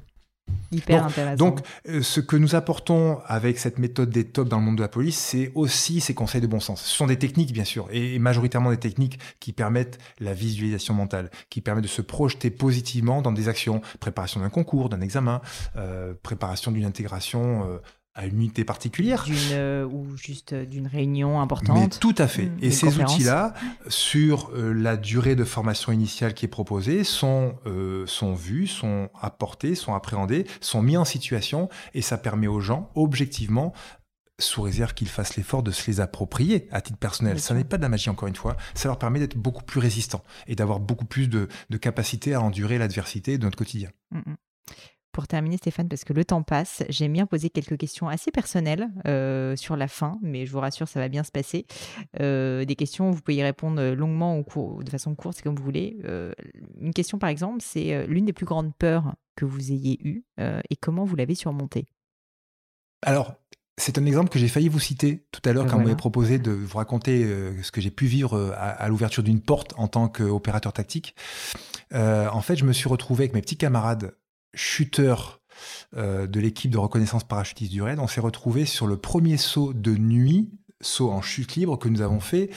[SPEAKER 1] Hyper
[SPEAKER 2] donc,
[SPEAKER 1] intéressant.
[SPEAKER 2] Donc, euh, ce que nous apportons avec cette méthode des tops dans le monde de la police, c'est aussi ces conseils de bon sens. Ce sont des techniques, bien sûr, et, majoritairement des techniques qui permettent la visualisation mentale, qui permettent de se projeter positivement dans des actions, préparation d'un concours, d'un examen, euh, préparation d'une intégration euh, à une unité particulière.
[SPEAKER 1] Euh, ou juste euh, d'une réunion importante.
[SPEAKER 2] tout à fait. Mmh. Et ces outils-là, sur euh, la durée de formation initiale qui est proposée, sont, sont vus, sont apportés, sont appréhendés, sont mis en situation, et ça permet aux gens, objectivement, sous réserve qu'ils fassent l'effort de se les approprier à titre personnel. ça n'est pas de la magie, encore une fois. Ça leur permet d'être beaucoup plus résistants et d'avoir beaucoup plus de, de capacité à endurer l'adversité de notre quotidien. Mmh, mmh.
[SPEAKER 1] Pour terminer, Stéphane, parce que le temps passe, j'aime bien poser quelques questions assez personnelles euh, sur la fin, mais je vous rassure, ça va bien se passer. Euh, des questions, vous pouvez y répondre longuement ou de façon courte, c'est comme vous voulez. Euh, une question, par exemple, c'est l'une des plus grandes peurs que vous ayez eues et comment vous l'avez surmontée?
[SPEAKER 2] Alors, c'est un exemple que j'ai failli vous citer tout à l'heure quand vous m'avez proposé de vous raconter ce que j'ai pu vivre à, l'ouverture d'une porte en tant qu'opérateur tactique. en fait, je me suis retrouvé avec mes petits camarades chuteur euh, de l'équipe de reconnaissance parachutiste du RAID, on s'est retrouvé sur le premier saut de nuit saut en chute libre que nous avons fait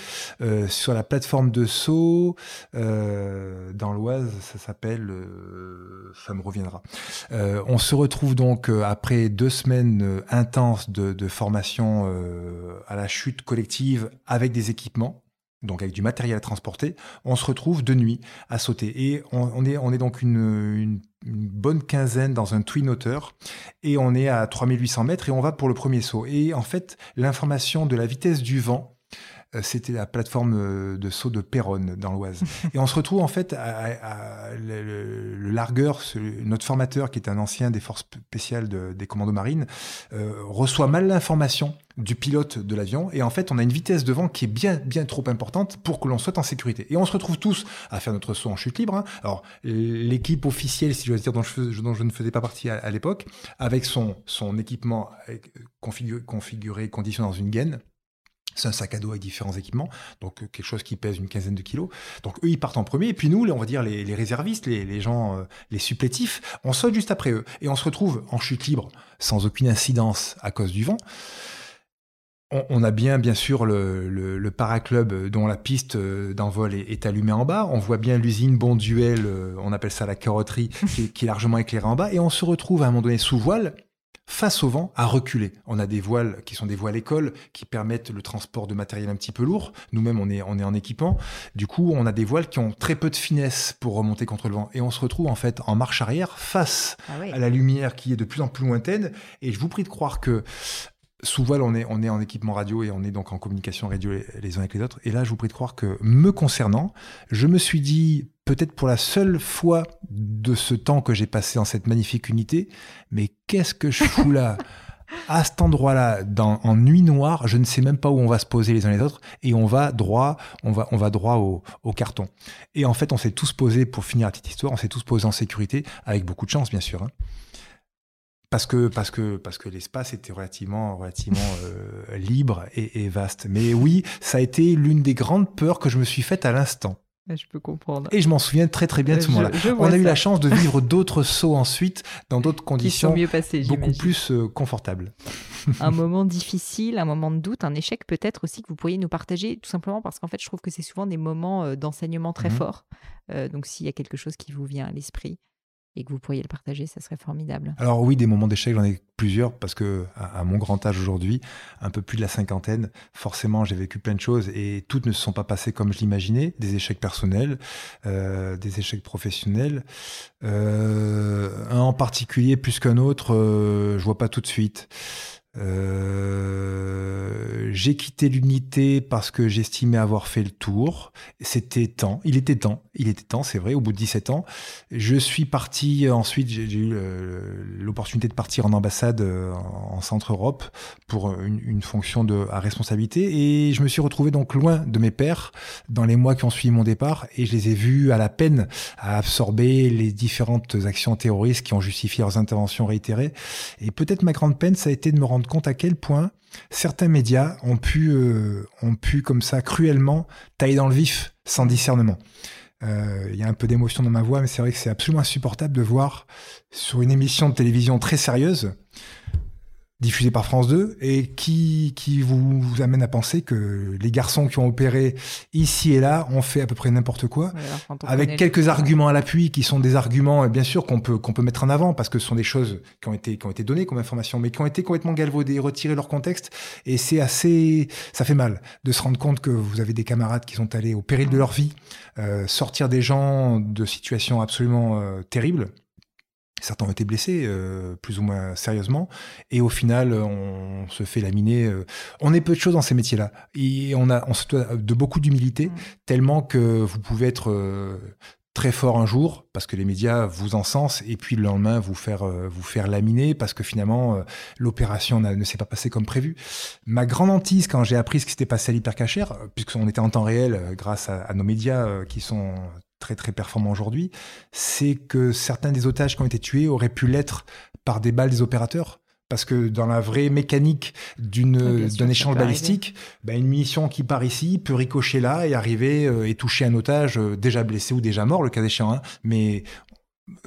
[SPEAKER 2] euh, sur la plateforme de saut euh, dans l'Oise, ça s'appelle, ça me reviendra. on se retrouve donc après deux semaines intenses de, de formation à la chute collective avec des équipements donc avec du matériel à transporter, on se retrouve de nuit à sauter. Et on, est, on est donc une, bonne quinzaine dans un twin hauteur, et on est à 3800 mètres, et on va pour le premier saut. Et en fait, l'information de la vitesse du vent, c'était la plateforme euh, de saut de Péronne dans l'Oise. *laughs* Et on se retrouve en fait à, le, largueur, notre formateur qui est un ancien des forces spéciales des commandos marines, euh, reçoit mal l'information du pilote de l'avion et en fait on a une vitesse de vent qui est bien bien trop importante pour que l'on soit en sécurité et on se retrouve tous à faire notre saut en chute libre hein. alors l'équipe officielle si je veux dire dont je, dont je ne faisais pas partie à, l'époque avec son son équipement configuré, configuré conditionné dans une gaine c'est un sac à dos avec différents équipements, donc euh, quelque chose qui pèse une quinzaine de kilos. Donc eux, ils partent en premier, et puis nous, on va dire les, réservistes, les, gens, euh, les supplétifs, on saute juste après eux. Et on se retrouve en chute libre, sans aucune incidence à cause du vent. On, a bien, bien sûr, le, le, paraclub dont la piste euh, d'envol est, allumée en bas. On voit bien l'usine Bonduel, on appelle ça la carrosserie, *laughs* qui, qui est largement éclairée en bas. Et on se retrouve à un moment donné sous voile, face au vent, à reculer. On a des voiles qui sont des voiles écoles qui permettent le transport de matériel un petit peu lourd. Nous-mêmes, on est, on est en équipement. Du coup, on a des voiles qui ont très peu de finesse pour remonter contre le vent. Et on se retrouve en fait en marche arrière face ah à la lumière qui est de plus en plus lointaine. Et je vous prie de croire que sous voile, on est, on est en équipement radio et on est donc en communication radio les uns avec les autres. Et là, je vous prie de croire que, me concernant, je me suis dit, peut-être pour la seule fois de ce temps que j'ai passé en cette magnifique unité, mais qu'est-ce que je fous là *laughs* à cet endroit-là, en nuit noire, je ne sais même pas où on va se poser les uns les autres, et on va droit, on va, on va droit au, au carton. Et en fait, on s'est tous posés, pour finir la petite histoire, on s'est tous posés en sécurité, avec beaucoup de chance, bien sûr. Hein parce que parce que parce que l'espace était relativement relativement *laughs* euh, libre et, vaste. Mais oui, ça a été l'une des grandes peurs que je me suis faite à l'instant.
[SPEAKER 1] Je peux comprendre.
[SPEAKER 2] Et je m'en souviens très très bien de ce moment-là. On a eu la chance de vivre d'autres sauts ensuite dans d'autres conditions
[SPEAKER 1] mieux passées,
[SPEAKER 2] beaucoup plus euh, confortables. *laughs*
[SPEAKER 1] un moment difficile, un moment de doute, un échec peut-être aussi que vous pourriez nous partager, tout simplement parce qu'en fait je trouve que c'est souvent des moments euh, d'enseignement très mhm. forts. donc s'il y a quelque chose qui vous vient à l'esprit et que vous pourriez le partager, ça serait formidable.
[SPEAKER 2] Alors oui, des moments d'échec, j'en ai plusieurs parce que à, mon grand âge aujourd'hui, un peu plus de la cinquantaine, forcément j'ai vécu plein de choses et toutes ne se sont pas passées comme je l'imaginais. Des échecs personnels, euh, des échecs professionnels. Euh, un en particulier plus qu'un autre, euh, je vois pas tout de suite. Euh, j'ai quitté l'unité parce que j'estimais avoir fait le tour. C'était temps. Il était temps. Il était temps, c'est vrai, au bout de 17 ans. Je suis parti ensuite, j'ai eu l'opportunité de partir en ambassade euh, en Centre-Europe pour une, fonction à responsabilité. Et je me suis retrouvé donc loin de mes pères dans les mois qui ont suivi mon départ. Et je les ai vus à la peine à absorber les différentes actions terroristes qui ont justifié leurs interventions réitérées. Et peut-être ma grande peine, ça a été de me rendre compte à quel point certains médias ont pu, euh, ont pu comme ça cruellement tailler dans le vif sans discernement. Euh, il y a un peu d'émotion dans ma voix, mais c'est vrai que c'est absolument insupportable de voir sur une émission de télévision très sérieuse diffusé par France 2 et qui, qui vous, amène à penser que les garçons qui ont opéré ici et là ont fait à peu près n'importe quoi, avec quelques arguments à l'appui qui sont des arguments, bien sûr, qu'on peut, qu'on peut mettre en avant parce que ce sont des choses qui ont été, qui ont été données comme information, mais qui ont été complètement galvaudées, retirées leur contexte. Et c'est assez, ça fait mal de se rendre compte que vous avez des camarades qui sont allés au péril de leur vie, euh, sortir des gens de situations absolument euh, terribles Certains ont été blessés, euh, plus ou moins sérieusement, et au final, on se fait laminer. Euh, on est peu de choses dans ces métiers-là, et on a, on se doit de beaucoup d'humilité, mmh. tellement que vous pouvez être euh, très fort un jour parce que les médias vous encensent et puis le lendemain vous faire euh, vous faire laminer parce que finalement euh, l'opération ne s'est pas passée comme prévu. Ma grande hantise quand j'ai appris ce qui s'était passé à l'hypercachère, puisqu'on était en temps réel grâce à, nos médias qui sont très très performants aujourd'hui, c'est que certains des otages qui ont été tués auraient pu l'être par des balles des opérateurs. Parce que dans la vraie mécanique d'une d'un échange balistique, bah, une munition qui part ici peut ricocher là et arriver euh, et toucher un otage euh, déjà blessé ou déjà mort, le cas échéant. Hein. Mais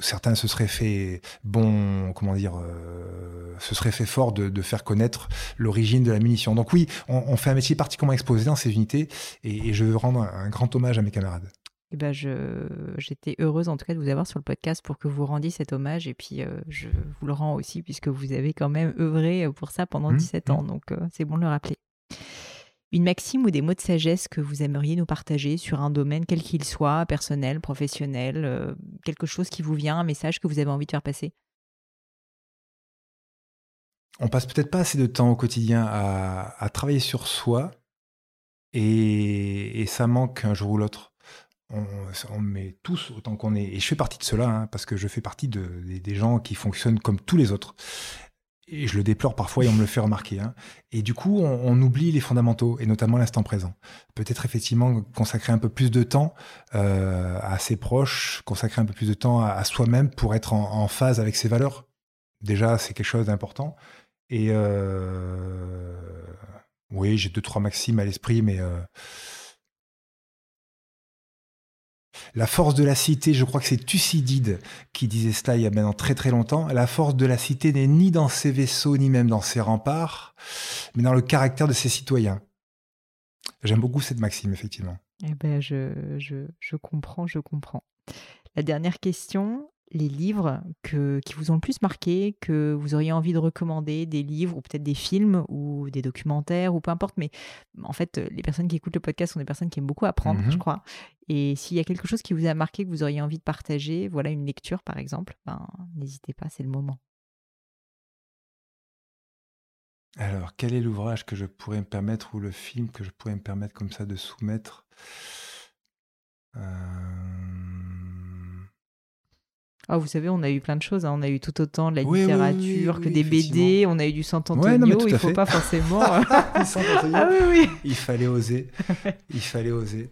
[SPEAKER 2] certains se seraient fait bon, comment dire, euh, se seraient fait fort de, de faire connaître l'origine de la munition. Donc oui, on, on, fait un métier particulièrement exposé dans ces unités et, et je veux rendre un grand hommage à mes camarades
[SPEAKER 1] eh ben je, j'étais heureuse en tout cas de vous avoir sur le podcast pour que vous rendiez cet hommage. Et puis, euh, je vous le rends aussi puisque vous avez quand même œuvré pour ça pendant 17 mmh, mmh. ans. Donc, euh, c'est bon de le rappeler. Une maxime ou des mots de sagesse que vous aimeriez nous partager sur un domaine quel qu'il soit, personnel, professionnel, euh, quelque chose qui vous vient, un message que vous avez envie de faire passer?
[SPEAKER 2] On passe peut-être pas assez de temps au quotidien à, travailler sur soi et ça manque un jour ou l'autre on, met tous autant qu'on est. Et je fais partie de cela, hein, parce que je fais partie de, des, gens qui fonctionnent comme tous les autres. Et je le déplore parfois et on me le fait remarquer. Hein. Et du coup, on, oublie les fondamentaux, et notamment l'instant présent. Peut-être effectivement consacrer un peu plus de temps euh, à ses proches, consacrer un peu plus de temps à, soi-même pour être en, phase avec ses valeurs. Déjà, c'est quelque chose d'important. Et euh, oui, j'ai deux, trois maximes à l'esprit, mais... Euh, La force de la cité, je crois que c'est Thucydide qui disait cela il y a maintenant très très longtemps. La force de la cité n'est ni dans ses vaisseaux, ni même dans ses remparts, mais dans le caractère de ses citoyens. J'aime beaucoup cette maxime, effectivement.
[SPEAKER 1] Eh ben, je, comprends, je comprends. La dernière question, les livres que, qui vous ont le plus marqué, que vous auriez envie de recommander, des livres ou peut-être des films ou des documentaires ou peu importe. Mais en fait, les personnes qui écoutent le podcast sont des personnes qui aiment beaucoup apprendre, je mhm. crois. Et s'il y a quelque chose qui vous a marqué, que vous auriez envie de partager, voilà une lecture par exemple, ben, n'hésitez pas, c'est le moment.
[SPEAKER 2] Alors, quel est l'ouvrage que je pourrais me permettre ou le film que je pourrais me permettre comme ça de soumettre? Euh...
[SPEAKER 1] Ah, vous savez, on a eu plein de choses. Hein. On a eu tout autant de la littérature que des BD. On a eu du Sant'Antonio. il ne faut pas forcément. *laughs* *laughs*
[SPEAKER 2] ah, oui, Il fallait oser. *laughs* il fallait oser.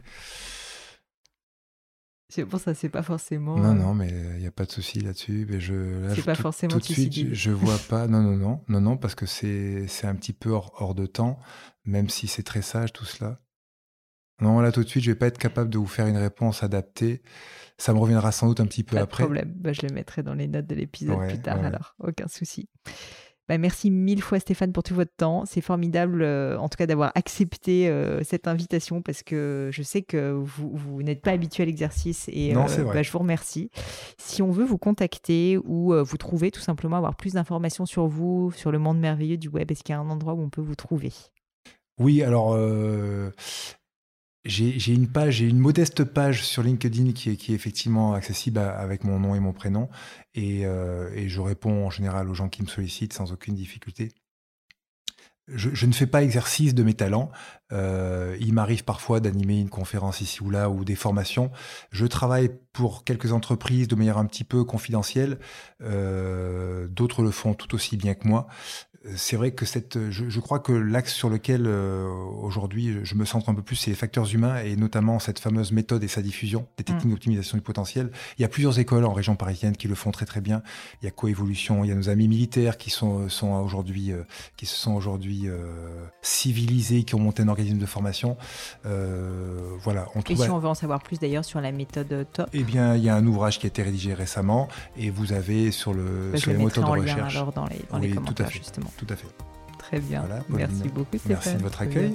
[SPEAKER 1] C'est pour ça, c'est pas forcément.
[SPEAKER 2] Non, euh, non, mais il n'y a pas de souci là-dessus. Mais je,
[SPEAKER 1] c'est pas forcément
[SPEAKER 2] tout de suite, je, vois pas. Non, non, non, non, non, parce que c'est, c'est un petit peu hors, hors de temps, même si c'est très sage tout cela. Non, là tout de suite, je vais pas être capable de vous faire une réponse adaptée. Ça me reviendra sans doute un petit peu après.
[SPEAKER 1] Pas de problème. Bah, je le mettrai dans les notes de l'épisode plus tard, alors aucun souci. Bah, merci mille fois Stéphane pour tout votre temps. C'est formidable euh, en tout cas d'avoir accepté euh, cette invitation parce que je sais que vous, vous n'êtes pas habitué à l'exercice et
[SPEAKER 2] non,
[SPEAKER 1] euh, bah, je vous remercie. Si on veut vous contacter ou vous trouver, tout simplement avoir plus d'informations sur vous, sur le monde merveilleux du web, est-ce qu'il y a un endroit où on peut vous trouver?
[SPEAKER 2] Oui, alors j'ai une page, j'ai une modeste page sur LinkedIn qui est, qui est effectivement accessible avec mon nom et mon prénom. Et, euh, et, je réponds en général aux gens qui me sollicitent sans aucune difficulté. Je, je ne fais pas exercice de mes talents. Euh, il m'arrive parfois d'animer une conférence ici ou là ou des formations. Je travaille pour quelques entreprises de manière un petit peu confidentielle. Euh, D'autres le font tout aussi bien que moi c'est vrai que cette, je, crois que l'axe sur lequel euh, aujourd'hui je me centre un peu plus, c'est les facteurs humains et notamment cette fameuse méthode et sa diffusion des techniques mm. d'optimisation du potentiel. Il y a plusieurs écoles en région parisienne qui le font très très bien. Il y a Coévolution, il y a nos amis militaires qui sont, sont aujourd'hui, euh, qui se sont aujourd'hui euh, civilisés, qui ont monté un organisme de formation. voilà,
[SPEAKER 1] on trouve. Et si on veut en savoir plus d'ailleurs sur la méthode top
[SPEAKER 2] Eh bien, il y a un ouvrage qui a été rédigé récemment et vous avez sur le
[SPEAKER 1] bah,
[SPEAKER 2] sur les moteurs de recherche.
[SPEAKER 1] alors dans les, dans les commentaires justement.
[SPEAKER 2] Tout à fait.
[SPEAKER 1] Très bien. Merci beaucoup, Stéphane.
[SPEAKER 2] Merci de votre accueil.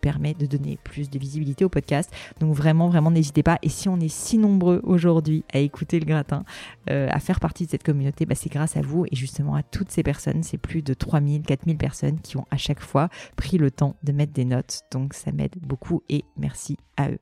[SPEAKER 1] permet de donner plus de visibilité au podcast. Donc vraiment, vraiment, n'hésitez pas. Et si on est si nombreux aujourd'hui à écouter le gratin, euh, à faire partie de cette communauté, bah, c'est grâce à vous et justement à toutes ces personnes c'est plus de 3000, 4000 personnes qui ont à chaque fois pris le temps de mettre des notes. Donc ça m'aide beaucoup et merci à eux.